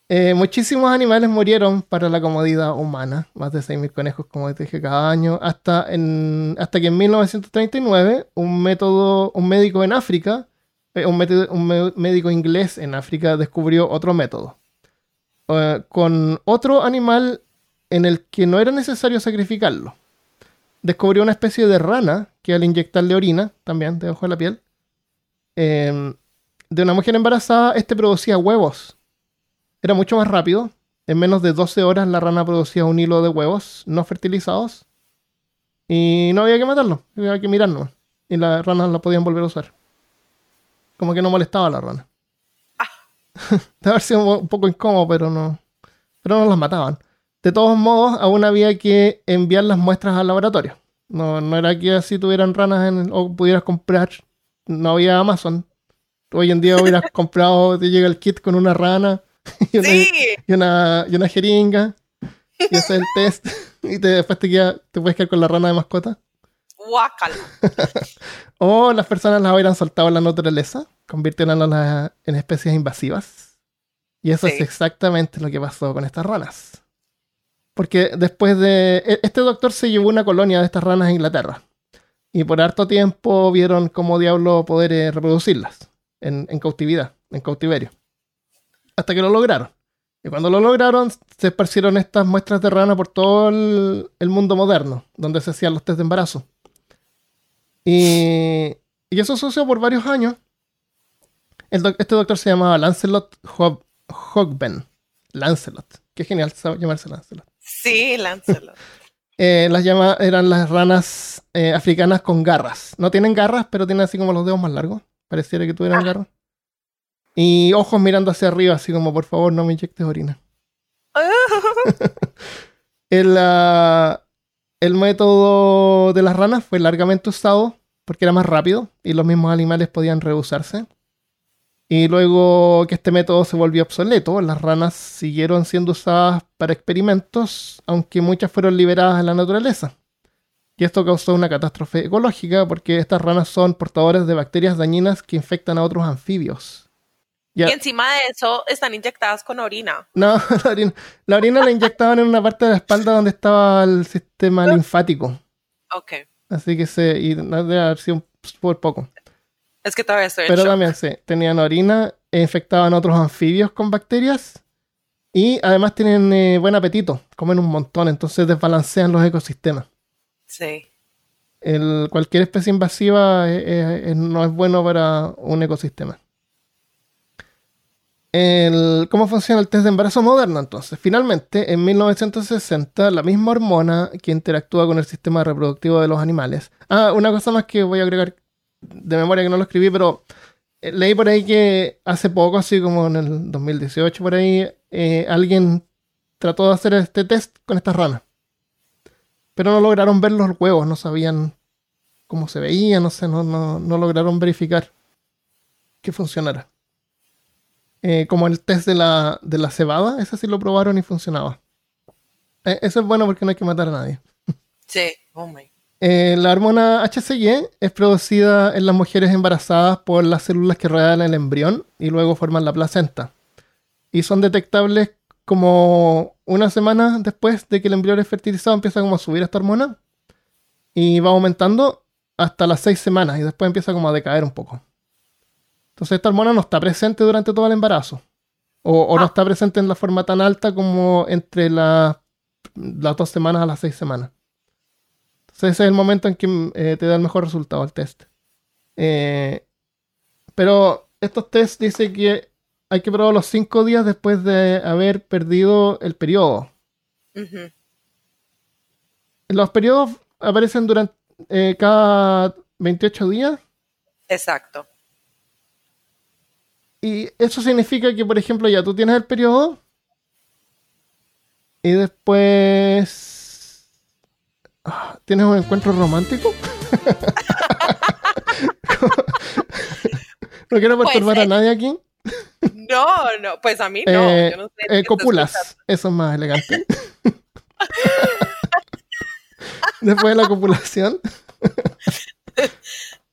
Eh, muchísimos animales murieron para la comodidad humana. Más de 6.000 conejos, como dije, cada año. Hasta, en, hasta que en 1939 un, método, un médico en África, eh, un, médico inglés en África descubrió otro método. Eh, con otro animal en el que no era necesario sacrificarlo descubrió una especie de rana que al inyectarle orina, también debajo de la piel, eh, de una mujer embarazada, este producía huevos. Era mucho más rápido. En menos de 12 horas la rana producía un hilo de huevos no fertilizados. Y no había que matarlo, había que mirarlo. Y las ranas la podían volver a usar. Como que no molestaba a la rana. (laughs) Debe haber sido un poco incómodo, pero no. Pero no las mataban. De todos modos, aún había que enviar las muestras al laboratorio. No, no era que así tuvieran ranas en, o pudieras comprar. No había Amazon. Hoy en día hubieras (laughs) comprado, te llega el kit con una rana (laughs) y una, Sí, y una, y una jeringa. Y haces el test. (laughs) Y te, después te, queda- te puedes quedar con la rana de mascota. guácala. (laughs) O las personas las hubieran soltado en la naturaleza, convirtiéndolas en especies invasivas. Y eso Sí. es exactamente lo que pasó con estas ranas. Porque después de... e- Este doctor se llevó una colonia de estas ranas a Inglaterra. Y por harto tiempo vieron cómo diablo poder eh, reproducirlas en, en cautividad, en cautiverio. Hasta que lo lograron. Y cuando lo lograron, se esparcieron estas muestras de rana por todo el, el mundo moderno, donde se hacían los test de embarazo. Y, y eso sucedió por varios años. El doc- este doctor se llamaba Lancelot Hog- Hogben. Lancelot. Qué genial llamarse Lancelot. Sí, Lancelot. (laughs) Eh, las llama, eran las ranas eh, africanas con garras. No tienen garras, pero tienen así como los dedos más largos. Pareciera que tuvieran Ah. garras. Y ojos mirando hacia arriba, así como por favor no me inyectes orina. (laughs) El, ah, el método de las ranas fue largamente usado porque era más rápido y los mismos animales podían rehusarse. Y luego que este método se volvió obsoleto, las ranas siguieron siendo usadas para experimentos, aunque muchas fueron liberadas en la naturaleza. Y esto causó una catástrofe ecológica porque estas ranas son portadoras de bacterias dañinas que infectan a otros anfibios. Y encima de eso están inyectadas con orina. No, (laughs) la orina, la orina la inyectaban en una parte de la espalda donde estaba el sistema linfático. Ok. Así que se. Y no debe haber sido por poco. Es que todavía estoy en Pero shock. también sí, tenían orina, e infectaban otros anfibios con bacterias. Y además tienen eh, buen apetito, comen un montón, entonces desbalancean los ecosistemas. Sí. El, cualquier especie invasiva eh, eh, no es bueno para un ecosistema. El- ¿Cómo funciona el test de embarazo moderno entonces? Finalmente, en 1960, la misma hormona que interactúa con el sistema reproductivo de los animales. Ah, una cosa más que voy a agregar de memoria que no lo escribí, pero eh, leí por ahí que hace poco, así como en el 2018, por ahí, eh, alguien trató de hacer este test con estas ranas. Pero no lograron ver los huevos, no sabían cómo se veía, no sé, no, no, no lograron verificar que funcionara. Eh, como el test de la, de la cebada, ese sí lo probaron y funcionaba. Eh, eso es bueno porque no hay que matar a nadie. Sí, oh my. Eh, la hormona HCG es producida en las mujeres embarazadas por las células que rodean el embrión y luego forman la placenta. Y son detectables como una semana después de que el embrión es fertilizado, empieza como a subir esta hormona y va aumentando hasta las seis semanas y después empieza como a decaer un poco. Entonces esta hormona no está presente durante todo el embarazo. O, o no Ah. está presente en la forma tan alta como entre la- las dos semanas a las seis semanas. Entonces ese es el momento en que eh, te da el mejor resultado el test. Eh, pero estos tests dicen que hay que probar los cinco días después de haber perdido el periodo. Los periodos aparecen durante eh, cada 28 días Exacto. Y eso significa que, por ejemplo, ya tú tienes el periodo y después ah, tienes un encuentro romántico. (laughs) no quiero Pues, perturbar a eh, nadie aquí. No, no, pues a mí no. Eh, yo no sé eh, qué estás copulas, eso es más elegante. (laughs) después de la copulación, (laughs)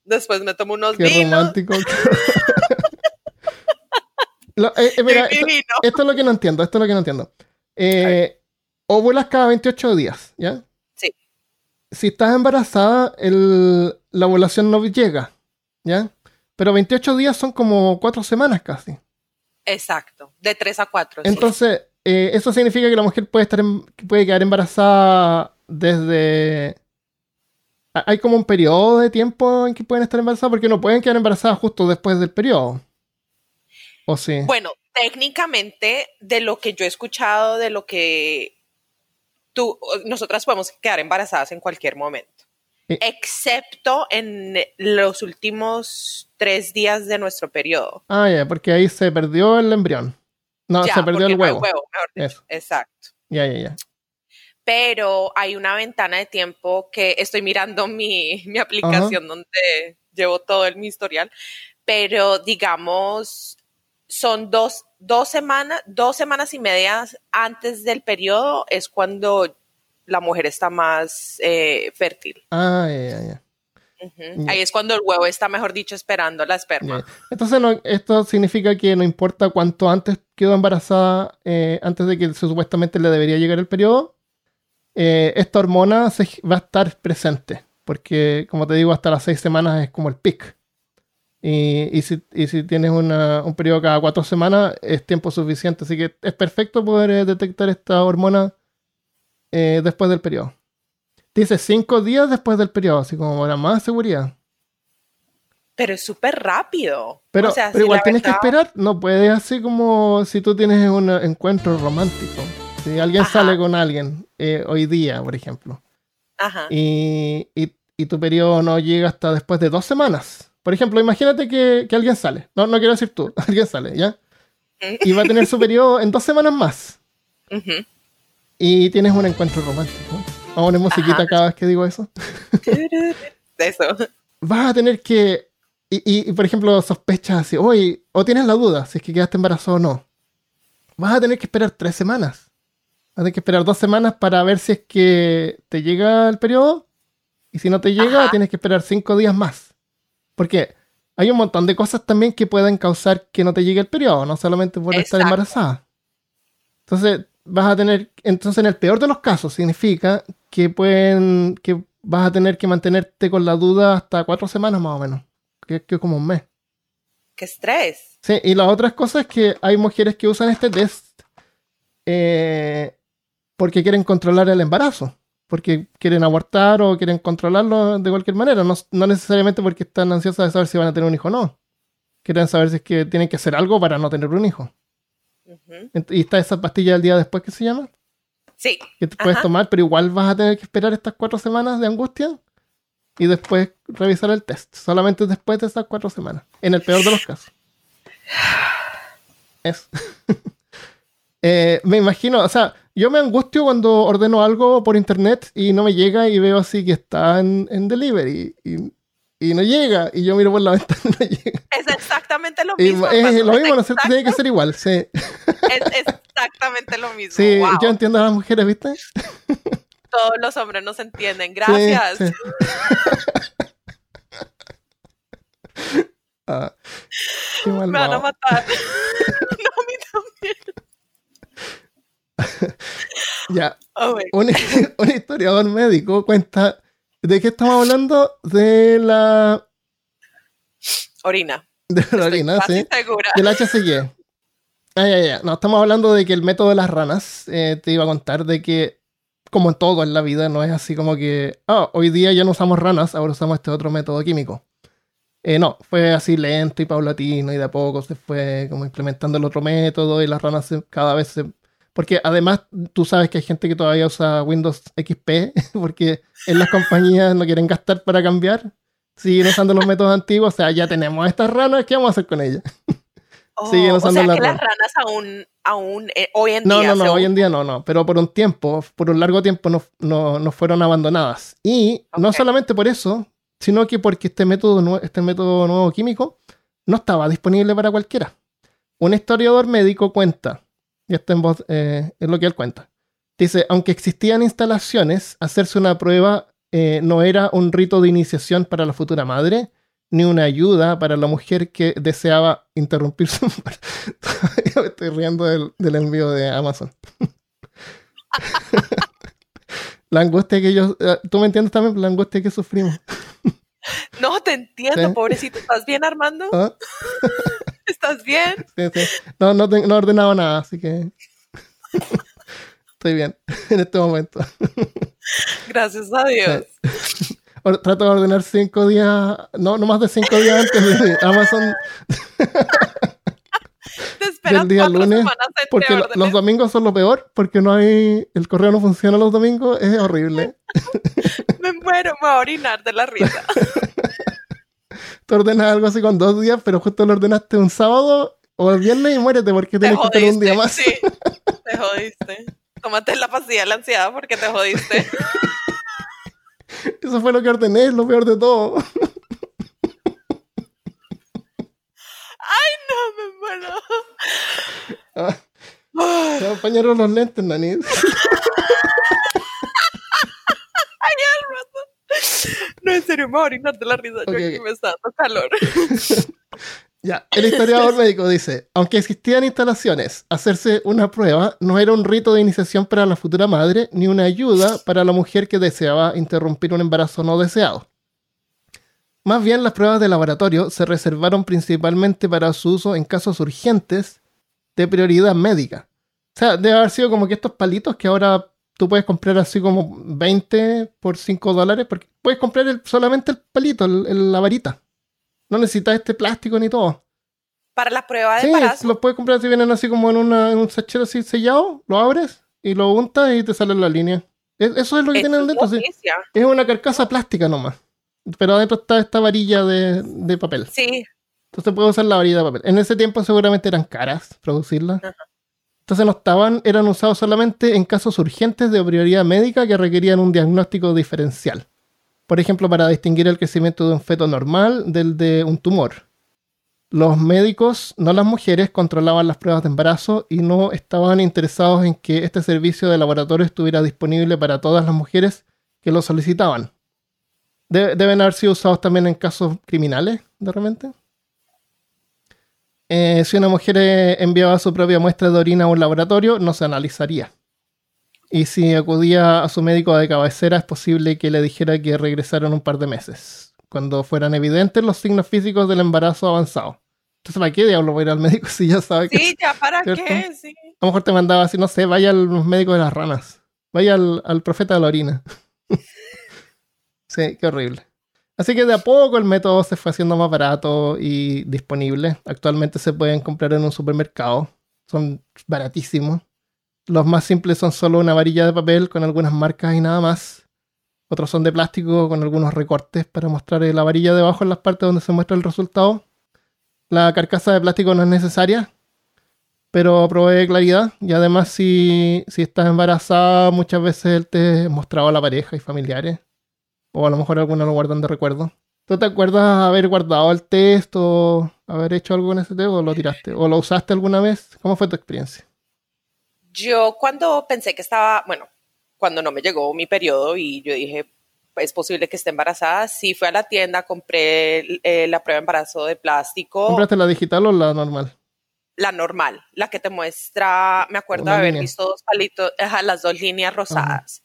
Después me tomo unos qué vinos. romántico. Lo- eh, eh, mira, esto- es lo que no entiendo, esto es lo que no entiendo. Eh, óvulas cada 28 días, ¿ya? Sí. Si estás embarazada, el- la ovulación no llega, ¿ya? Pero 28 días son como 4 semanas casi. Exacto. De 3 a 4. Entonces, eh, eso significa que la mujer puede, estar puede quedar embarazada desde... ha- Hay como un periodo de tiempo en que pueden estar embarazadas porque no pueden quedar embarazadas justo después del periodo. ¿O sí? Bueno, técnicamente, de lo que yo he escuchado, de lo que tú, nosotras podemos quedar embarazadas en cualquier momento. Eh. Excepto en los últimos tres días de nuestro periodo. Ah, ya, porque ahí se perdió el embrión. No, Ya, se perdió el no hay huevo. mejor. Exacto. Ya, ya, ya. pero hay una ventana de tiempo que estoy mirando mi, mi aplicación donde llevo todo el, mi historial, pero digamos, son dos, dos semanas, dos semanas y media antes del periodo es cuando la mujer está más eh, fértil. Ah, ya, ya, ya. Ujú. Ya. Ahí es cuando el huevo está, mejor dicho, esperando la esperma. Entonces, no- esto significa que no importa cuánto antes quedó embarazada, eh, antes de que supuestamente le debería llegar el periodo, eh, esta hormona se- va a estar presente. Porque, como te digo, hasta las seis semanas es como el pic. Y, y si, y si tienes una- un periodo cada cuatro semanas, es tiempo suficiente. Así que es perfecto poder eh, detectar esta hormona eh, después del periodo. Dice cinco días después del periodo, así como para más seguridad. Pero es súper rápido. Pero, O sea, pero si igual tienes que esperar, no puedes así como si tú tienes un encuentro romántico. Si alguien Ajá. sale con alguien eh, hoy día, por ejemplo, Ajá. y, y- y tu periodo no llega hasta después de dos semanas. Por ejemplo, imagínate que, que alguien sale, no, no quiero decir tú, (laughs) alguien sale, ¿ya? Y va a tener su periodo en dos semanas más. Y tienes un encuentro romántico. Vamos a poner musiquita Ajá. cada vez que digo eso. (laughs) Eso. vas a tener que. Y, y- y, por ejemplo, sospechas así, oye, o tienes la duda si es que quedaste embarazado o no. Vas a tener que esperar tres semanas. Vas a tener que esperar dos semanas para ver si es que te llega el periodo. Y si no te llega, Ajá. tienes que esperar cinco días más. Porque hay un montón de cosas también que pueden causar que no te llegue el periodo, no solamente por estar embarazada. Entonces, vas a tener. Entonces, en el peor de los casos, significa que pueden. que vas a tener que mantenerte con la duda hasta cuatro semanas más o menos. Que que es como un mes. Qué estrés. Sí, y la otra cosa es que hay mujeres que usan este test eh, porque quieren controlar el embarazo. Porque quieren abortar o quieren controlarlo de cualquier manera. No, no necesariamente porque están ansiosas de saber si van a tener un hijo o no. Quieren saber si es que tienen que hacer algo para no tener un hijo. Ujú. Ent- Y está esa pastilla del día después que se llama, Sí, que te puedes Ajá. tomar, pero igual vas a tener que esperar estas cuatro semanas de angustia. y después revisar el test. Solamente después de esas cuatro semanas. En el peor de los casos. (sighs) Eso. (laughs) Eh, me imagino, o sea, yo me angustio cuando ordeno algo por internet y no me llega y veo así que está en, delivery y, no llega y yo miro por la (laughs) ventana y no llega. Es exactamente lo mismo. es lo mismo, no sé, tiene que ser igual, sí. Es exactamente lo mismo. Sí, yo entiendo a las mujeres, ¿viste? Todos los hombres nos entienden, gracias. (laughs) Ah, me van a matar. (laughs) no, a mí también. (laughs) ya. Oh, (laughs) un, historiador médico cuenta. ¿De qué estamos hablando? De la. Orina. De la orina, sí. Segura. Del HCG. Ah, ya, ya. No, estamos hablando de que el método de las ranas, eh, te iba a contar de que, como en todo en la vida, no es así como que, ah, hoy día ya no usamos ranas, ahora usamos este otro método químico. Eh, no, fue así lento y paulatino y de a poco se fue como implementando el otro método y las ranas cada vez se... Porque además tú sabes que hay gente que todavía usa Windows XP (laughs) porque en las compañías no quieren gastar para cambiar. Siguen usando los métodos antiguos, o sea, ya tenemos estas ranas, ¿qué vamos a hacer con ellas? Oh, Siguen usando o sea, que las ranas aún, aún eh, hoy en día... No, no, no, hoy en día no, no, pero por un tiempo, por un largo tiempo no, no, no fueron abandonadas. Y no solamente por eso, sino que porque este método, este método nuevo químico no estaba disponible para cualquiera. Un historiador médico cuenta, y esto en voz, eh, es lo que él cuenta. Dice, aunque existían instalaciones, hacerse una prueba eh, no era un rito de iniciación para la futura madre, ni una ayuda para la mujer que deseaba interrumpir su (laughs) me estoy riendo del, del envío de Amazon. (laughs) la angustia que ellos, eh, tú me entiendes también la angustia que sufrimos. (laughs) No, te entiendo, pobrecito. ¿Estás bien, Armando? ¿Ah? (laughs) ¿Estás bien? Sí, sí. No, no, no he ordenado nada, así que (laughs) estoy bien (laughs) en este momento. Gracias a Dios. Trato de ordenar cinco días, no, no más de cinco días antes de Amazon. del día lunes. Porque los domingos son lo peor, porque no hay. El correo no funciona los domingos, es horrible. me muero, me voy a orinar de la risa. Tú ordenas algo así con dos días, pero justo lo ordenaste un sábado o el viernes y muérete porque tienes que tener un día más. Sí, te jodiste. Tómate la pastilla de la ansiedad porque te jodiste. (laughs) Eso fue lo que ordené, lo peor de todo. ¡Ay, no, me muero! Ah, se apañaron los lentes, Nani. (laughs) ¡Ay, No, en serio, me voy a orinar de la risa. yo aquí me está dando calor. (laughs) Ya, el historiador médico dice, aunque existían instalaciones, hacerse una prueba no era un rito de iniciación para la futura madre ni una ayuda para la mujer que deseaba interrumpir un embarazo no deseado. Más bien, las pruebas de laboratorio se reservaron principalmente para su uso en casos urgentes de prioridad médica. O sea, debe haber sido como que estos palitos que ahora tú puedes comprar así como 20 por 5 dólares, porque puedes comprar solamente el palito, la varita. No necesitas este plástico ni todo. Para las pruebas de sí, embarazo. los puedes comprar si vienen así como en, un sachet así sellado, lo abres y lo untas y te sale la línea. Eso es lo que tienen dentro. Sí. Es una carcasa plástica nomás pero adentro está esta varilla de, papel. Sí. Entonces puedo usar la varilla de papel. En ese tiempo seguramente eran caras producirlas. Entonces no estaban, eran usados solamente en casos urgentes de prioridad médica que requerían un diagnóstico diferencial. Por ejemplo, para distinguir el crecimiento de un feto normal del de un tumor. Los médicos, no las mujeres, controlaban las pruebas de embarazo y no estaban interesados en que este servicio de laboratorio estuviera disponible para todas las mujeres que lo solicitaban deben haber sido usados también en casos criminales, de repente. Eh, si una mujer eh, enviaba su propia muestra de orina a un laboratorio, no se analizaría. Y si acudía a su médico de cabecera, es posible que le dijera que regresara en un par de meses, cuando fueran evidentes los signos físicos del embarazo avanzado. Entonces, ¿para qué diablo voy a ir al médico (laughs) si ya sabe que... Sí, ya, ¿para qué? Sí. A lo mejor te mandaba así, no sé, vaya al médico de las ranas. Vaya al, al profeta de la orina. (laughs) Sí, qué horrible. Así que de a poco el método se fue haciendo más barato y disponible. Actualmente se pueden comprar en un supermercado. Son baratísimos. Los más simples son solo una varilla de papel con algunas marcas y nada más. otros son de plástico con algunos recortes para mostrar la varilla debajo en las partes donde se muestra el resultado. La carcasa de plástico no es necesaria, pero provee claridad. Y además, si, si estás embarazada, muchas veces él te mostraba a la pareja y familiares. O a lo mejor algunos lo guardan de recuerdo. ¿Tú te acuerdas haber guardado el test o haber hecho algo en ese test o lo tiraste? ¿O lo usaste alguna vez? ¿Cómo fue tu experiencia? Yo cuando pensé que estaba, bueno, cuando no me llegó mi periodo y yo dije, es posible que esté embarazada, sí fui a la tienda, compré eh, la prueba de embarazo de plástico. ¿Compraste la digital o la normal? La normal, la que te muestra, me acuerdo de haber visto dos palitos, las dos líneas rosadas.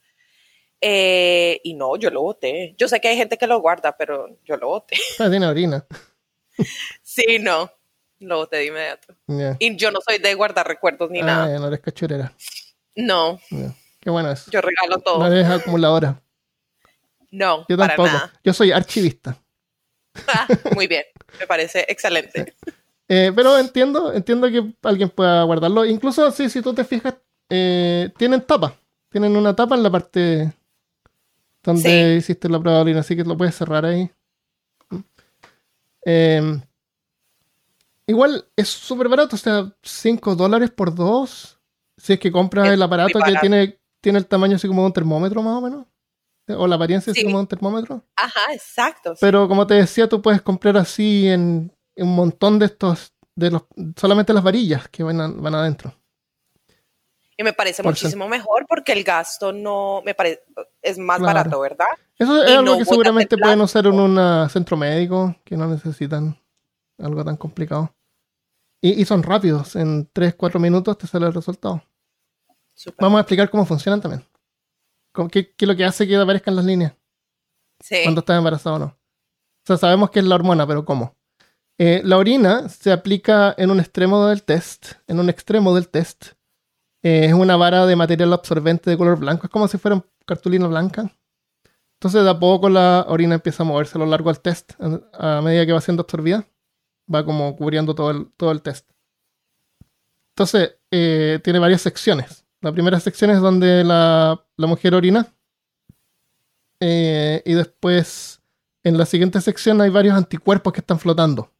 Eh, y no, yo lo voté. Yo sé que hay gente que lo guarda, pero yo lo voté. (laughs) Ah, tiene orina. sí, no. Lo voté de inmediato. Y yo no soy de guardar recuerdos ni ah, nada. no eres cachurera. No. Qué bueno es. Yo regalo todo. No eres acumuladora. No, yo tampoco. Yo soy archivista. Ah, muy bien. Me parece excelente. (laughs) Eh, pero entiendo, entiendo que alguien pueda guardarlo. Incluso sí, si tú te fijas, eh, tienen tapa. Tienen una tapa en la parte donde hiciste la prueba de orina, así que lo puedes cerrar ahí. Em, igual es súper barato, o sea, 5 dólares por 2. Si es que compras el aparato que tiene, tiene el tamaño así como un termómetro más o menos. O la apariencia así como un termómetro. Ajá, exacto. Pero como te decía, tú puedes comprar así en, un montón de estos, de los, solamente las varillas que van, van adentro. Y me parece muchísimo mejor porque el gasto no me parece es más barato, ¿verdad? Eso es algo que seguramente pueden usar en un centro médico que no necesitan algo tan complicado. Y, son rápidos, en 3, 4 minutos te sale el resultado. Vamos a explicar cómo funcionan también. ¿Qué, es lo que hace que aparezcan las líneas? Sí. Cuando estás embarazado o no. O sea, sabemos que es la hormona, pero ¿cómo? Eh, la orina se aplica en un extremo del test, en un extremo del test, eh, es una vara de material absorbente de color blanco, es como si fuera cartulina blanca. Entonces de a poco la orina empieza a moverse a lo largo del test, a medida que va siendo absorbida, va como cubriendo todo el, todo el test. Entonces eh, tiene varias secciones. La primera sección es donde la, mujer orina. Eh, y después en la siguiente sección hay varios anticuerpos que están flotando.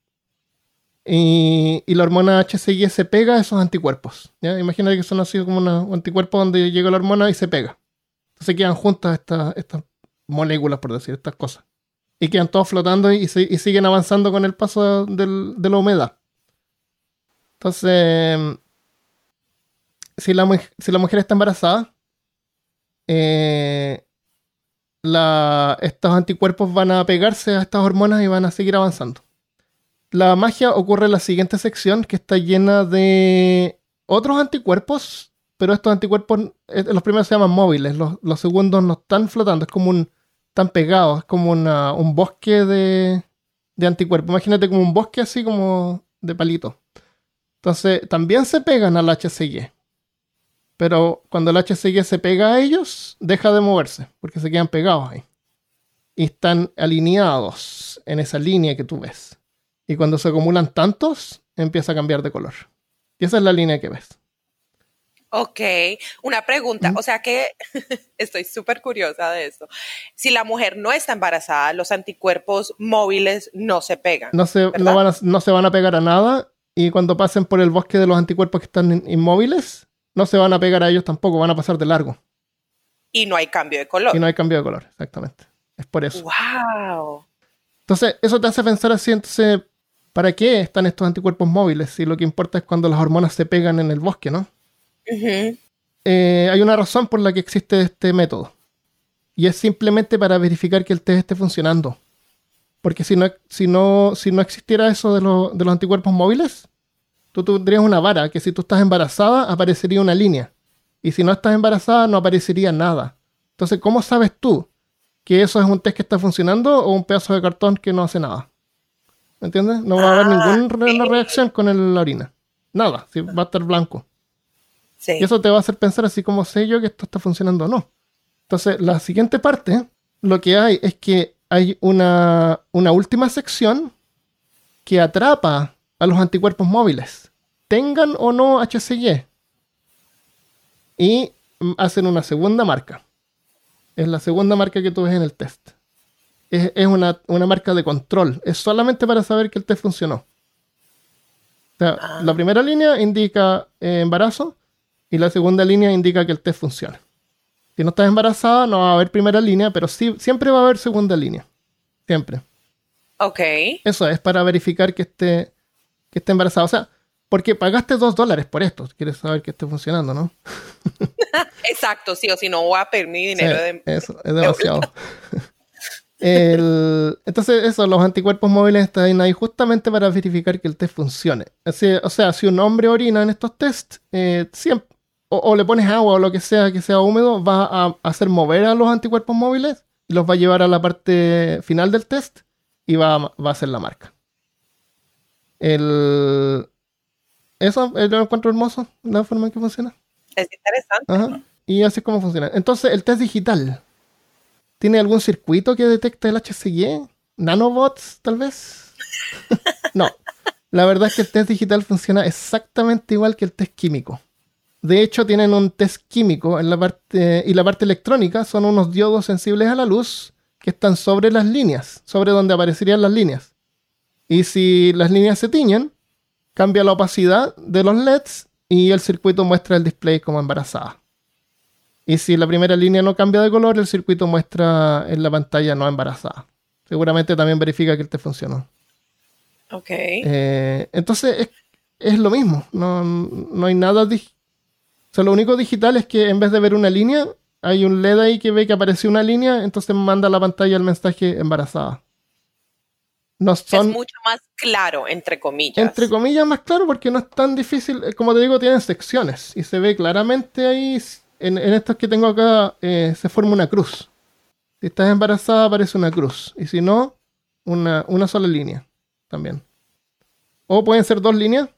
Y, la hormona HCG se pega a esos anticuerpos. ¿ya? Imagínate que son así como un anticuerpo donde llega la hormona y se pega. Entonces quedan juntas estas, moléculas, por decir, estas cosas. Y quedan todos flotando y, siguen avanzando con el paso de la humedad. Entonces, si la, si la mujer está embarazada, eh, estos anticuerpos van a pegarse a estas hormonas y van a seguir avanzando la magia ocurre en la siguiente sección que está llena de otros anticuerpos, pero estos anticuerpos, eh, los primeros se llaman móviles, los, segundos no están flotando, es como un, están pegados, es como un bosque de, de anticuerpos. Imagínate como un bosque así como de palito. Entonces, también se pegan al HCG. Pero cuando el HCG se pega a ellos, deja de moverse, porque se quedan pegados ahí. Y están alineados en esa línea que tú ves. Y cuando se acumulan tantos, empieza a cambiar de color. Y esa es la línea que ves. Ok, una pregunta, o sea que (laughs) estoy súper curiosa de esto. Si la mujer no está embarazada, los anticuerpos móviles no se pegan. No se, no, se van a pegar a nada y cuando pasen por el bosque de los anticuerpos que están inmóviles, no se van a pegar a ellos tampoco, van a pasar de largo. Y no hay cambio de color. Y no hay cambio de color, exactamente. Es por eso. ¡Wow! Entonces, eso te hace pensar así, entonces, ¿para qué están estos anticuerpos móviles? Si lo que importa es cuando las hormonas se pegan en el bosque, ¿no? Eh, hay una razón por la que existe este método. Y es simplemente para verificar que el test esté funcionando. Porque si no, si no, si no existiera eso de, de los anticuerpos móviles, tú tendrías una vara que si tú estás embarazada aparecería una línea. Y si no estás embarazada no aparecería nada. Entonces, ¿cómo sabes tú que eso es un test que está funcionando o un pedazo de cartón que no hace nada? ¿Me entiendes? No va a haber ah, ninguna reacción con la orina. Nada, va a estar blanco. Y eso te va a hacer pensar así como sé yo que esto está funcionando o no. Entonces, la siguiente parte, lo que hay es que hay una, una última sección que atrapa a los anticuerpos móviles, tengan o no HCG, y hacen una segunda marca. Es la segunda marca que tú ves en el test. Es, es una, una marca de control. Es solamente para saber que el test funcionó. O sea, Ah. la primera línea indica eh, embarazo y la segunda línea indica que el test funciona. Si no estás embarazada, no va a haber primera línea, pero sí, siempre va a haber segunda línea. Siempre. Ok. Eso es para verificar que esté, que esté embarazada. O sea, porque pagaste dos dólares por esto. Quieres saber que esté funcionando, ¿no? (laughs) Exacto, sí, o si no voy a pedir mi dinero Sí, de... Eso, es demasiado. (laughs) El- entonces, eso, los anticuerpos móviles están ahí justamente para verificar que el test funcione. Así- o sea, si un hombre orina en estos tests, eh, siempre, o, o le pones agua o lo que sea que sea húmedo, va a hacer mover a los anticuerpos móviles y los va a llevar a la parte final del test y va a, va a hacer la marca. El, eso eh, lo encuentro hermoso, la forma en que funciona. Es interesante. Ajá. Y así es como funciona. Entonces, el test digital. ¿Tiene algún circuito que detecta el HCG? ¿Nanobots, tal vez? (laughs) no. La verdad es que el test digital funciona exactamente igual que el test químico. De hecho, tienen un test químico en la parte, y la parte electrónica son unos diodos sensibles a la luz que están sobre las líneas, sobre donde aparecerían las líneas. Y si las líneas se tiñen, cambia la opacidad de los LEDs y el circuito muestra el display como embarazada. Y si la primera línea no cambia de color, el circuito muestra en la pantalla no embarazada. Seguramente también verifica que el test funcionó. Ok. Eh, entonces es, es lo mismo. No, no hay nada. O sea, lo único digital es que en vez de ver una línea, hay un LED ahí que ve que apareció una línea, entonces manda a la pantalla el mensaje embarazada. No son, es mucho más claro, entre comillas. entre comillas, más claro porque no es tan difícil. Eh, Como te digo, tienen secciones y se ve claramente ahí. En, en que tengo acá eh, se forma una cruz. Si estás embarazada, aparece una cruz. Y si no, una, una sola línea también. O pueden ser dos líneas.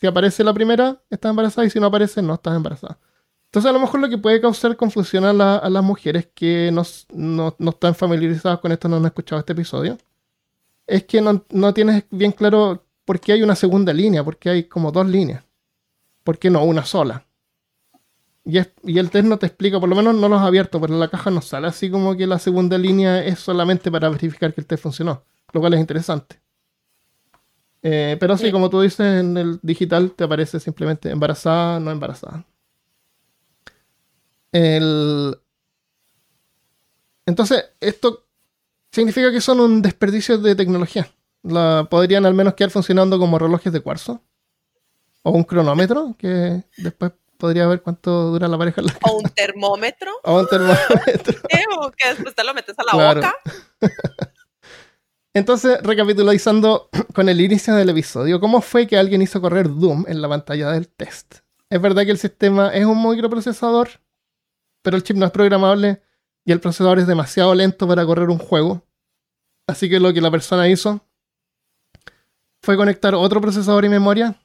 Si aparece la primera, estás embarazada. Y si no aparece, no estás embarazada. Entonces, a lo mejor lo que puede causar confusión a, la- a las mujeres que no- no están familiarizadas con esto, no han escuchado este episodio, es que no, no tienes bien claro por qué hay una segunda línea, por qué hay como dos líneas. ¿Por qué no una sola? Y, es- y el test no te explica, por lo menos no los ha abierto, pero en la caja no sale así como que la segunda línea es solamente para verificar que el test funcionó, lo cual es interesante. Eh, pero sí, Sí. como tú dices, en el digital te aparece simplemente embarazada, no embarazada. El... Entonces, esto significa que son un desperdicio de tecnología. La, podrían al menos quedar funcionando como relojes de cuarzo. O un cronómetro, que después podría ver cuánto dura la pareja en la O un termómetro, (laughs) O un termómetro. (laughs) Ew, que después te lo metes a la Claro. boca. (laughs) Entonces, recapitulando (clears throat) con el inicio del episodio, ¿cómo fue que alguien hizo correr Doom en la pantalla del test? Es verdad que el sistema es un microprocesador, pero el chip no es programable y el procesador es demasiado lento para correr un juego. Así que lo que la persona hizo fue conectar otro procesador y memoria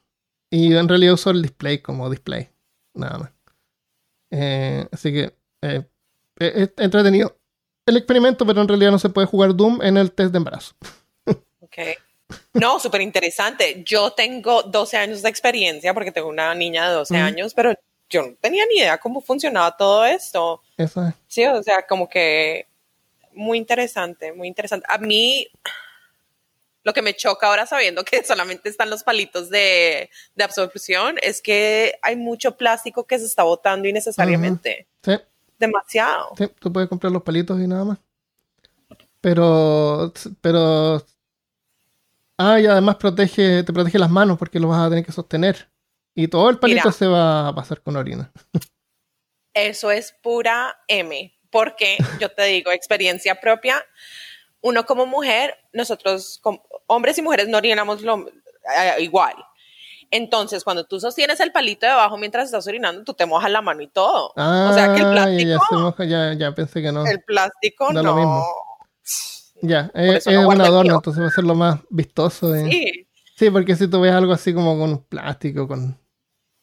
y en realidad usó el display como display. Nada más. Eh, así que eh, es es entretenido el experimento, pero en realidad no se puede jugar Doom en el test de embarazo. Ok. No, súper interesante. Yo tengo 12 años de experiencia porque tengo una niña de 12 Ujú. años, pero yo no tenía ni idea cómo funcionaba todo esto. Eso es. Sí, o sea, como que muy interesante, muy interesante. A mí, lo que me choca ahora sabiendo que (laughs) solamente están los palitos de, de absorción es que hay mucho plástico que se está botando innecesariamente. Sí, Demasiado. sí, tú puedes comprar los palitos y nada más. Pero, pero. Ah, y además protege, te protege las manos porque lo vas a tener que sostener. Y todo el palito Mira. se va a pasar con orina. Eso es pura M, porque yo te digo, experiencia propia, uno como mujer, nosotros, como hombres y mujeres, no orinamos lo, eh, igual. Entonces, cuando tú sostienes el palito debajo mientras estás orinando, tú te mojas la mano y todo. Ah, o sea que el ya, plástico, ya se moja, ya, ya pensé que no. el plástico Da no. lo mismo. Ya, es, eso es no un adorno, entonces va a ser lo más vistoso. Sí, Sí, porque si tú ves algo así como con plástico, con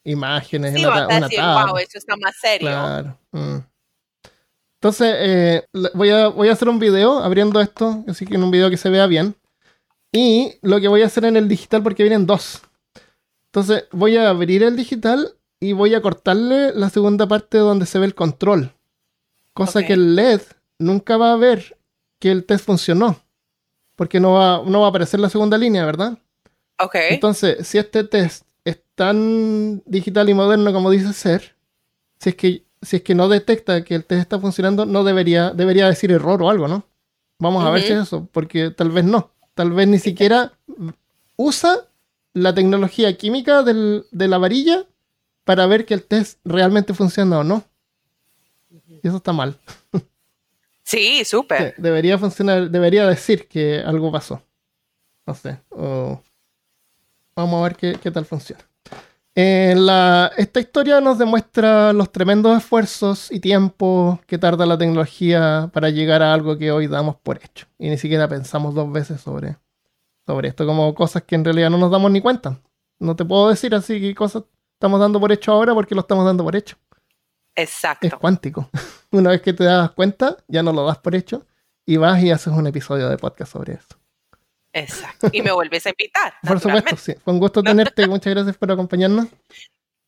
imágenes, sí, una, vas una tabla. wow, eso está más serio. Claro. mm. Entonces, eh, voy, a, voy a hacer un video abriendo esto, así que en un video que se vea bien. Y lo que voy a hacer en el digital, porque vienen dos. Entonces, voy a abrir el digital y voy a cortarle la segunda parte donde se ve el control. Cosa Ok. que el LED nunca va a ver que el test funcionó. Porque no va, no va a aparecer la segunda línea, ¿verdad? Ok. Entonces, si este test es tan digital y moderno como dice ser, si es que, si es que no detecta que el test está funcionando, no debería, debería decir error o algo, ¿no? Vamos a ver si es eso, porque tal vez no. Tal vez ni siquiera usa la tecnología química del- de la varilla para ver que el test realmente funciona o no. Y eso está mal. Sí, súper. Sí, debería funcionar, debería decir que algo pasó. No sé. o- Vamos a ver qué, qué tal funciona. Eh, la- esta historia nos demuestra los tremendos esfuerzos y tiempos que tarda la tecnología para llegar a algo que hoy damos por hecho. Y ni siquiera pensamos dos veces sobre, sobre esto, como cosas que en realidad no nos damos ni cuenta. No te puedo decir así qué cosas estamos dando por hecho ahora porque lo estamos dando por hecho es Exacto. cuántico. (laughs) Una vez que te das cuenta, ya no lo das por hecho y vas y haces un episodio de podcast sobre eso. Exacto. Y me vuelves a invitar. Por supuesto, sí. Fue un gusto tenerte. Muchas gracias por acompañarnos.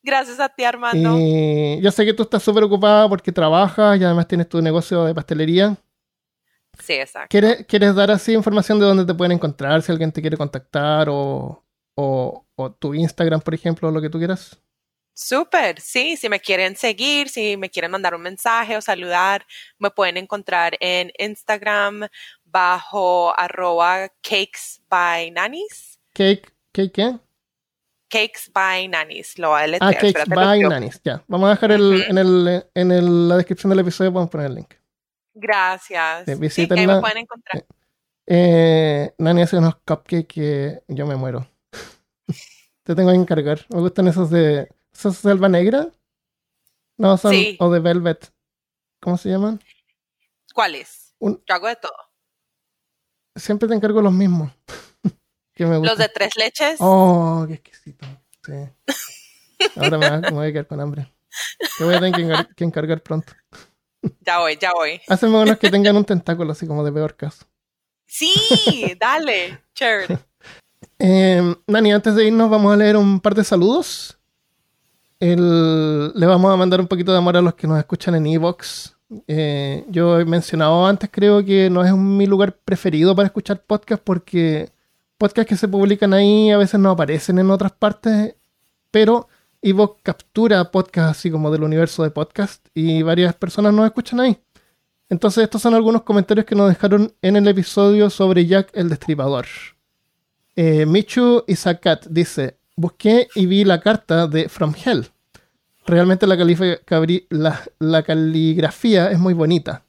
Gracias a ti, Armando. Y yo sé que tú estás súper ocupada porque trabajas y además tienes tu negocio de pastelería. Sí, exacto. ¿Quieres, ¿Quieres dar así información de dónde te pueden encontrar si alguien te quiere contactar o, o, o tu Instagram, por ejemplo, o lo que tú quieras? Súper, sí, si me quieren seguir, si me quieren mandar un mensaje o saludar, me pueden encontrar en Instagram bajo arroba cakes by nannies. Cake, cake, ¿qué? Cakes by nannies, lo voy a Ah, deletrear, Cakes espérate, lo by. Nannies. Ya. Vamos a dejar el, en, el, en el- la descripción del episodio, podemos poner el link. Gracias. Sí, Sí, visítenla. que ahí me pueden encontrar. Eh, Nani hace unos cupcakes que yo me muero. (laughs) Te tengo que encargar. Me gustan esos de. ¿Esos selva negra? No, son. Sí. O de velvet. ¿Cómo se llaman? ¿Cuáles? Un- Yo hago de todo. Siempre te encargo los mismos. (laughs) que me Los de tres leches. Oh, qué exquisito. Sí. Ahora me, voy a quedar con hambre. Te voy a tener que encar- que encargar pronto. Ya voy, ya voy. Hazme unos que tengan un tentáculo así como de peor caso. Sí, dale. Chévere. (laughs) Eh, Nani, antes de irnos vamos a leer un par de saludos. El- le vamos a mandar un poquito de amor a los que nos escuchan en Evox. Eh, yo he mencionado antes, creo que no es mi lugar preferido para escuchar podcast porque podcasts que se publican ahí a veces no aparecen en otras partes, pero Evox captura podcasts así como del universo de podcast y varias personas nos escuchan ahí. Entonces estos son algunos comentarios que nos dejaron en el episodio sobre Jack el Destripador. Eh, Michu Isakat dice: Busqué y vi la carta de From Hell. Realmente la, caligrafía es muy bonita.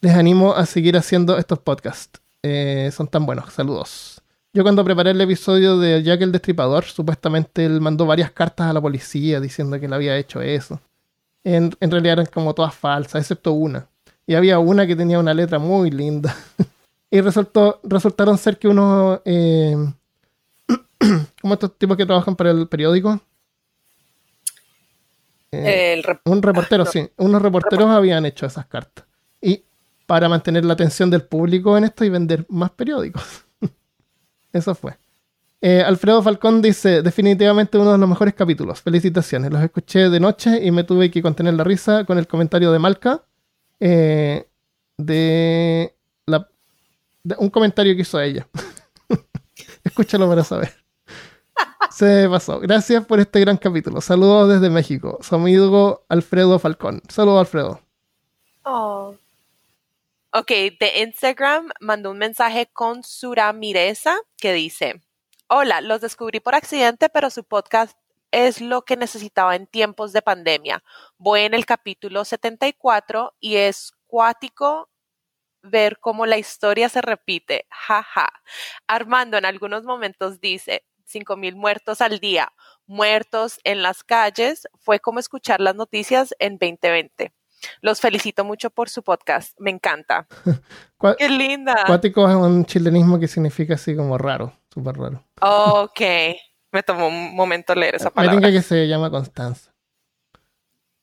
Les animo a seguir haciendo estos podcasts. Eh, son tan buenos. Saludos. Yo cuando preparé el episodio de Jack el Destripador, supuestamente él mandó varias cartas a la policía diciendo que él había hecho eso. En, en realidad eran como todas falsas, excepto una. Y había una que tenía una letra muy linda. (laughs) y resultó, resultaron ser que unos... eh, (clears throat) como estos tipos que trabajan para el periódico. Eh, rep- un reportero, no. sí. Unos reporteros habían hecho esas cartas. Y para mantener la atención del público en esto y vender más periódicos. (laughs) Eso fue. Eh, Alfredo Falcón dice, definitivamente uno de los mejores capítulos. Felicitaciones. Los escuché de noche y me tuve que contener la risa con el comentario de Malca. eh, de, la, de un comentario que hizo ella. (laughs) Escúchalo para saber. Se pasó. Gracias por este gran capítulo. Saludos desde México. Su amigo Alfredo Falcón. Saludos, Alfredo. Oh. Ok, de Instagram mandó un mensaje con Sura Mireza que dice, hola, los descubrí por accidente, pero su podcast es lo que necesitaba en tiempos de pandemia. Voy en el capítulo 74 y es cuático ver cómo la historia se repite. Jaja. Armando en algunos momentos dice, 5.000 muertos al día, muertos en las calles, fue como escuchar las noticias en 2020. Los felicito mucho por su podcast, me encanta. (laughs) ¡Qué linda! Cuático es un chilenismo que significa así como raro, súper raro. Ok, me tomó un momento leer esa Me palabra. tinca que se llama Constanza.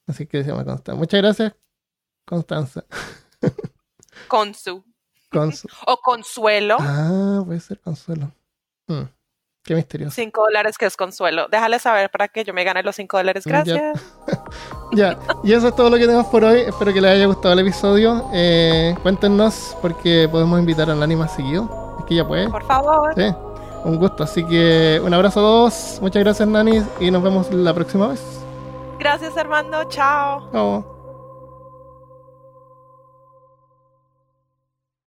Así que se llama Constanza. Muchas gracias, Constanza. Consu. Consu- O Consuelo. Ah, puede ser Consuelo. Hmm, Qué misterioso. Cinco dólares que es Consuelo. Déjale saber para que yo me gane los cinco dólares. Ya. Gracias. (laughs) Ya, y eso es todo lo que tenemos por hoy. Espero que les haya gustado el episodio. Eh, cuéntenos porque podemos invitar a Nani más seguido. Es que ya puede. Por favor. Sí, un gusto. Así que un abrazo a todos. Muchas gracias, Nani. Y nos vemos la próxima vez. Gracias, Armando. Chao. Chao.